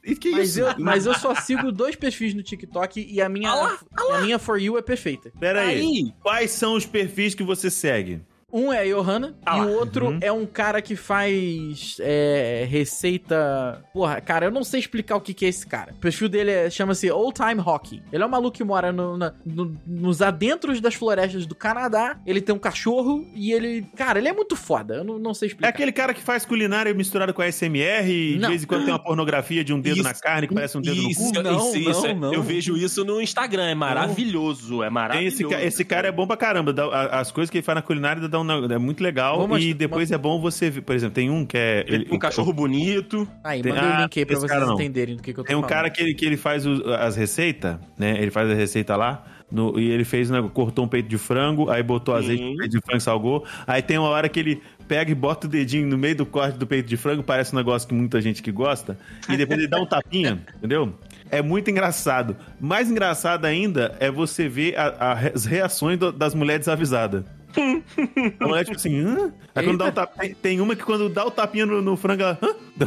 Que Mas isso? eu, mas eu só sigo dois perfis no TikTok e a minha, Ah lá, a minha For You é perfeita. Pera aí. Aí. Quais são os perfis que você segue? Um é a Johanna Ah e o outro Uhum. é um cara que faz é, receita. Porra, cara, eu não sei explicar o que, que é esse cara. O perfil dele é- chama-se Old Time Hockey. Ele é um maluco que mora no- na- no- nos adentros das florestas do Canadá. Ele tem um cachorro e ele. Cara, ele é muito foda. Eu não, não sei É explicar. aquele cara que faz culinária misturado com ASMR e de Não. vez em quando tem uma pornografia de um dedo Isso. na carne que parece um dedo Isso, no cu. Não, isso, isso, não, é- não. Eu vejo isso no Instagram. É maravilhoso. É maravilhoso. esse, esse cara é bom pra caramba. a- as coisas que ele faz na culinária dá um- é muito legal. E depois é bom você ver. Por exemplo, tem um que é. Ele um cachorro bonito. Aí, Tem- manda o Ah, link aí pra vocês não. entenderem do que, que eu tô Tem um falando. cara que ele, que ele faz os- as receitas, né? Ele faz a receita lá. no- e ele fez, né, cortou um peito de frango, aí botou Sim. azeite no peito de frango, salgou. Aí tem uma hora que ele pega e bota o dedinho no meio do corte do peito de frango, parece um negócio que muita gente que gosta. E depois ele dá um tapinha, entendeu? É muito engraçado. Mais engraçado ainda é você ver a- a- as reações do- das mulheres desavisadas. A mulher, tipo assim, hã? Aí quando dá um tap... tem- Tem uma que quando dá o tapinha no, no frango, ela hã? Dá,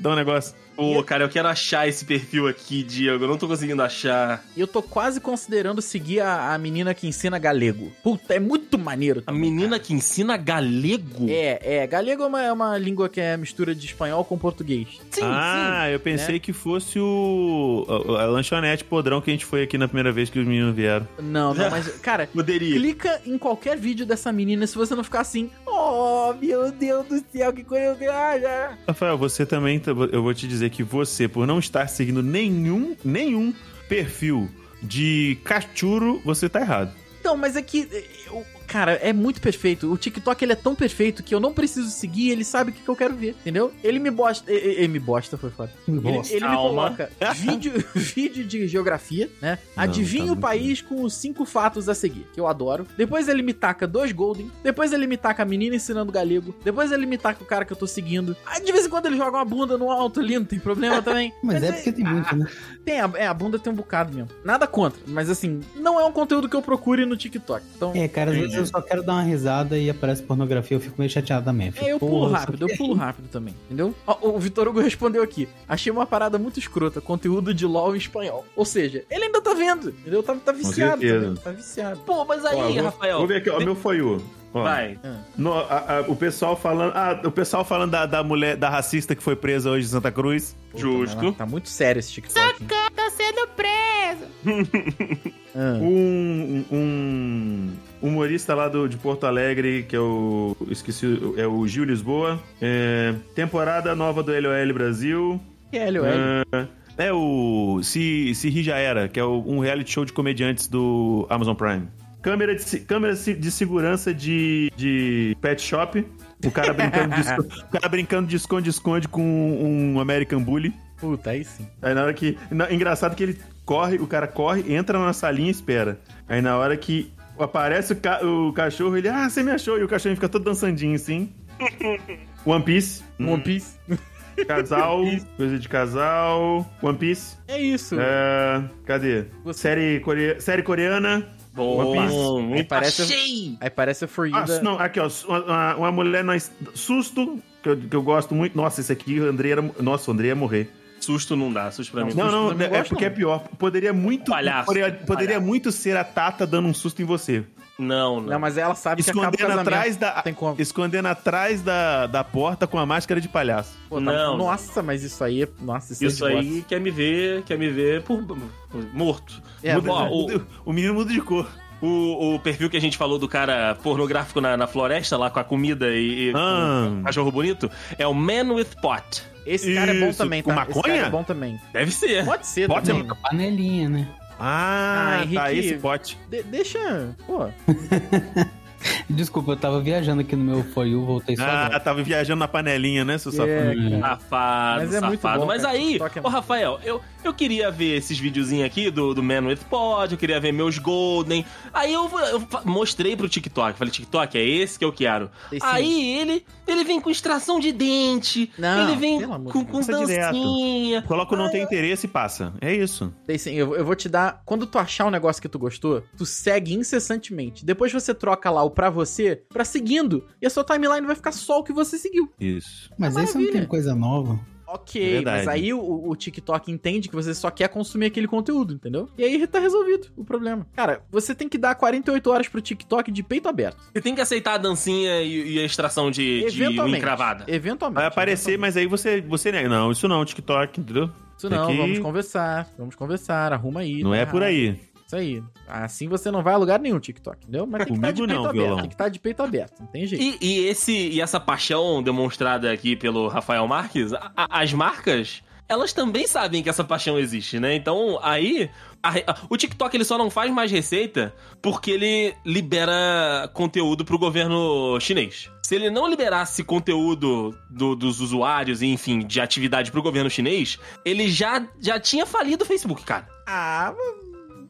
dá um negócio. Pô, cara, eu quero achar esse perfil aqui, Diego. Eu não tô conseguindo achar. E eu tô quase considerando seguir a, a menina que ensina galego. Puta, é muito maneiro. A menina que ensina galego? É, é. Galego é uma, é uma língua que é mistura de espanhol com português. Sim, ah, eu pensei que fosse o a, a lanchonete podrão que a gente foi aqui na primeira vez que os meninos vieram. Não, não, mas, cara, sim. Poderia. clica em qualquer vídeo dessa menina se você não ficar assim, oh, meu Deus do céu, que coisa. Ah, já. Rafael, você também, tá- eu vou te dizer que você, por não estar seguindo nenhum, nenhum perfil de cachuro, você tá errado. Então, mas é que. eu- Cara, é muito perfeito. O TikTok ele é tão perfeito que eu não preciso seguir, ele sabe o que, que eu quero ver, entendeu? Ele me bosta. eh, Ele, me bosta, foi foda. Ele, Bosta. ele me coloca vídeo, vídeo de geografia, né? Adivinha tá o país com os cinco fatos a seguir, que eu adoro. Depois ele me taca dois Golden. Depois ele me taca a menina ensinando galego. Depois ele me taca o cara que eu tô seguindo. Aí de vez em quando ele joga uma bunda no alto ali, não tem problema também. Mas é porque tem muito, né? Tem, a, é, a bunda tem um bocado mesmo. Nada contra, mas assim, não é um conteúdo que eu procure no TikTok. Então, É, cara, às vezes eu só quero dar uma risada e aparece pornografia, eu fico meio chateado também. Fico, É, eu pulo rápido, eu aqui- pulo rápido também, entendeu? Ó, o Vitor Hugo respondeu aqui. Achei uma parada muito escrota, conteúdo de LOL em espanhol. Ou seja, ele ainda tá vendo, entendeu? Tá, tá viciado, entendeu? Tá viciado. Pô, mas aí, Ó, vou, Rafael. vou ver aqui, ó, meu foi o. Vai. No- a- a- o pessoal falando. Ah, o pessoal falando da, da mulher, da racista que foi presa hoje em Santa Cruz. Puta, Justo. Tá muito sério esse TikTok. hein? Tá sendo preso. Ah, Um, um humorista lá do, de Porto Alegre, que é o. Esqueci, é o Gil Lisboa. É, temporada nova do LOL Brasil. que é, LOL. É o Se, Se Ri Já Era, que é o- um reality show de comediantes do Amazon Prime. Câmera de, câmera de segurança de, de pet shop. O cara brincando de o cara brincando de esconde-esconde com um American Bully. Puta, aí sim. Aí na hora que. na- engraçado que ele corre, o cara corre, entra na salinha e espera. Aí na hora que aparece o, ca- o cachorro, ele, ah, você me achou. E o cachorro fica todo dançandinho assim. One Piece. One Piece. Casal. coisa de casal. One Piece. É isso. É, cadê? Você- Série, core... Série coreana. One Piece. Bom, Aí parece- achei. Aí parece a For You Ah, da... não, aqui, ó. Uma, uma mulher na... Susto, que eu, que eu gosto muito. Nossa, esse aqui, o André era... Nossa, o André ia morrer. Susto não dá, susto pra mim. Não, não, eu não é gosto, porque não. é pior. Poderia muito. Palhaço. Poderia, poderia muito ser a Tata dando um susto em você. Não, não. Não, mas ela sabe que acaba o Escondendo atrás da. Tem como. Escondendo atrás da, da porta com a máscara de palhaço. Pô, tá- Não. Nossa, mas isso aí é... Nossa, isso, Isso é aí quer me ver, quer me ver por, por- morto. É, Muda- Ó, o, muda- o menino muda de cor. O, o perfil que a gente falou do cara pornográfico na, na floresta, lá com a comida e, e Ah. com o cachorro bonito, é o Man with Pot. Esse cara é bom Isso, também, com tá? Esse maconha? cara é bom também. Deve ser. Pode ser Pode também. Uma panelinha, né? Ah, Ah, Henrique. tá, esse pote. De- deixa... Pô, Desculpa, eu tava viajando aqui no meu For You, voltei só Ah, agora. tava viajando na panelinha, né, seu É, safado? Safado, Mas é muito safado. bom, Mas cara. aí, é ô muito- Rafael, eu, eu queria ver esses videozinhos aqui do, do Man with Pod, eu queria ver meus Golden. Aí eu, eu mostrei pro TikTok, falei, TikTok, é esse que eu quero. Sim. Aí ele, ele vem com extração de dente, Não, ele vem pelo amor com, de com dancinha. Coloca o não tem interesse e passa. É isso. Tem sim, eu, eu vou te dar. Quando tu achar um negócio que tu gostou, tu segue incessantemente. Depois você troca lá o pra você pra seguindo. E a sua timeline vai ficar só o que você seguiu. Isso. Mas esse não tem coisa nova. Ok, É verdade. mas aí o, o TikTok entende que você só quer consumir aquele conteúdo, entendeu? E aí tá resolvido o problema. Cara, você tem que dar 48 horas pro TikTok de peito aberto. Você tem que aceitar a dancinha e, e a extração de, de Eventualmente. encravada. Eventualmente. Vai aparecer, mas aí você, você nega. Não, isso não, TikTok, entendeu? Isso não, Tem que- vamos conversar. Vamos conversar, arruma aí. Não tá é por errado. aí. Isso aí. Assim você não vai a lugar nenhum, TikTok, entendeu? Mas tem que estar de Comigo peito não, aberto. violão. Tem que estar de peito aberto, não tem jeito. E, e esse, e essa paixão demonstrada aqui pelo Rafael Marques, a- a- as marcas, elas também sabem que essa paixão existe, né? Então, aí, a o TikTok ele só não faz mais receita porque ele libera conteúdo pro governo chinês. Se ele não liberasse conteúdo do- dos usuários e, enfim, de atividade pro governo chinês, ele já, já tinha falido o Facebook, cara. Ah,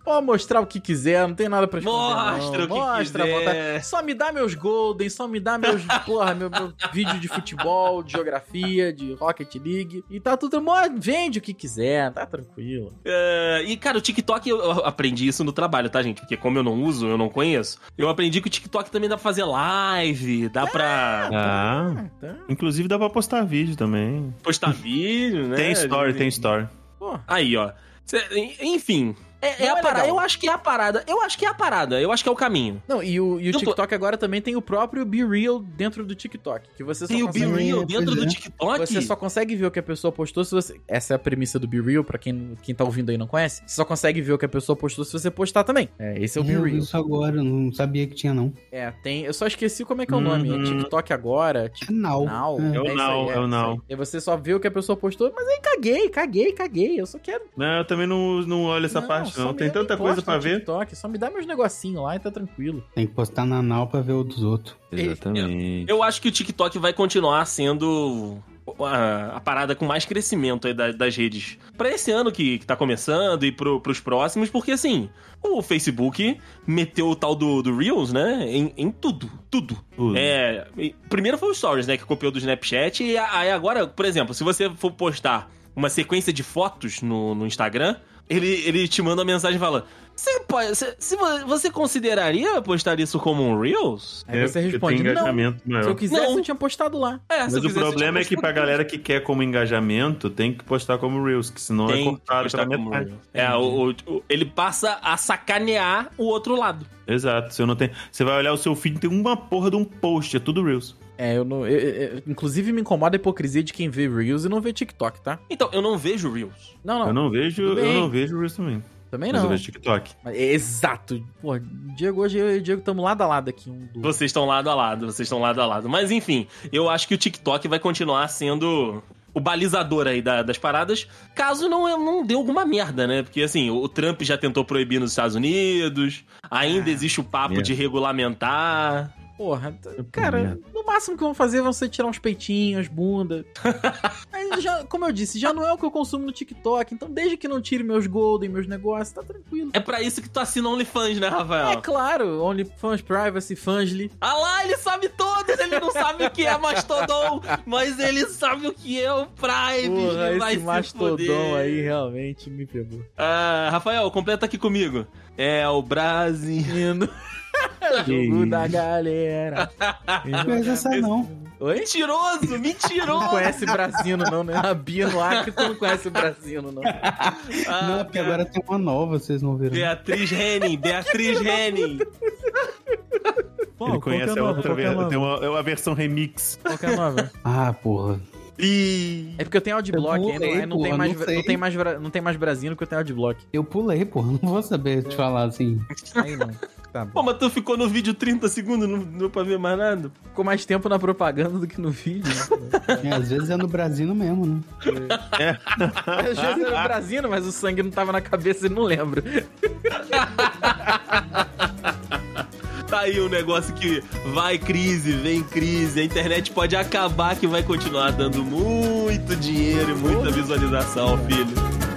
pode mostrar o que quiser, não tem nada pra esconder. Mostra não. o que Mostra, quiser. bota- Só me dá meus Golden, só me dá meus, porra, meu, meu vídeo de futebol, de geografia, de Rocket League. E tá tudo. Vende o que quiser, tá tranquilo. É, e, cara, o TikTok, eu aprendi isso no trabalho, tá, gente? Porque como eu não uso, eu não conheço, eu aprendi que o TikTok também dá pra fazer live, dá pra Ah. Ah, tá. Inclusive dá pra postar vídeo também. postar vídeo, né? Tem story, tem story. Pô, Aí, ó. Cê- en- enfim, É, é Não a é parada. Eu acho que é a parada. Eu acho que é a parada. Eu acho que é o caminho. Não, e o, e o Eu tô- TikTok agora também tem o próprio Be Real dentro do TikTok. Que você só Tem o Be consegue... Real É, dentro do é. TikTok. Você só consegue ver o que a pessoa postou se você. Essa é a premissa do Be Real, pra quem, quem tá ouvindo aí e não conhece. Você só consegue ver o que a pessoa postou se você postar também. É, esse é o Be Eu vi Real. isso agora, não sabia que tinha, não. É, tem. Eu só esqueci como é que é o nome. É Uhum. TikTok agora. É Tik- Now. Now. É. É o Now, é o Now. E você só vê o que a pessoa postou, mas aí caguei, caguei, caguei. Eu só quero. Não, eu também não, não olho essa parte, só não. Tem eu tanta coisa no ver. TikTok, só me dá meus negocinhos lá e tá tranquilo. Tem que postar na Now pra ver o dos outros. Exatamente. Eu acho que o TikTok vai continuar sendo a, a parada com mais crescimento aí da- das redes pra esse ano que, que tá começando e pro, pros próximos, porque assim, o Facebook meteu o tal do, do Reels, né? Em, em tudo, tudo. Tudo. É, primeiro foi o Stories, né? Que copiou do Snapchat. E aí agora, por exemplo, se você for postar uma sequência de fotos no, no Instagram, ele, ele te manda uma mensagem falando. Você, pode, se, se vo- você consideraria postar isso como um Reels? Aí É, você responde, tem não. engajamento Se maior. eu quisesse, Não. eu tinha postado lá. É, Mas se eu o quisesse, problema é que pra galera que quer como engajamento, tem que postar como Reels, que senão é Tem que cortado pela como metade. Reels. É, o, o- o- ele passa a sacanear o outro lado. Exato. Você não tem. Você vai olhar o seu feed tem uma porra de um post, é tudo Reels. É, eu não. eu- eu- inclusive me incomoda a hipocrisia de quem vê Reels e não vê TikTok, tá? Então, eu não vejo Reels. Não, não. Eu não vejo, eu não vejo Reels também. Também Mas não. eu vejo TikTok. Mas é Exato. Pô, Diego, hoje eu e o Diego estamos lado a lado aqui. Um do... Vocês estão lado a lado, vocês estão lado a lado. Mas enfim, eu acho que o TikTok vai continuar sendo o balizador aí da- das paradas, caso não, não dê alguma merda, né? Porque assim, o Trump já tentou proibir nos Estados Unidos, ainda existe o papo de regulamentar. Porra, cara, no máximo que vão fazer vão ser tirar uns peitinhos, bunda. Mas já, como eu disse, já não é o que eu consumo no TikTok, então desde que não tire meus golden, meus negócios, tá tranquilo. É pra isso que tu assina OnlyFans, né, É Rafael? claro, OnlyFans, Privacy, Fansly. Ah lá, ele sabe todos, ele não sabe o que é Mastodon, mas ele sabe o que é o Prime. Porra, vai esse se mastodon aí realmente me pegou. Ah, Rafael, completa aqui comigo. É o Brasil. Jogo da galera. Mas essa não. Oi? Mentiroso, Não mentiroso. conhece Brasino, não, né? A Bia no Acre, tu não conhece o Brasino, não. Ah, não, é porque agora tem uma nova, vocês não viram. Beatriz Henning, Beatriz Henning. Ele conhece a outra versão. Tem uma, é uma versão remix. Qual que é a nova? Ah, porra. Ih. É porque eu tenho Adblock, Eu pulei, aí não, porra, tem mais, não não, tem mais, não tem mais Brasino porque eu tenho Adblock. Eu pulei, porra. Não vou saber te falar assim. Aí não. Tá Pô, bom. mas tu ficou no vídeo 30 segundos, não deu pra ver mais nada. Ficou mais tempo na propaganda do que no vídeo. né? É, às vezes é no Brasil mesmo, né? Às vezes era Brasino, mas o sangue não tava na cabeça e não lembro. Tá aí um negócio que vai crise, vem crise. A internet pode acabar que vai continuar dando muito dinheiro e muita visualização, filho.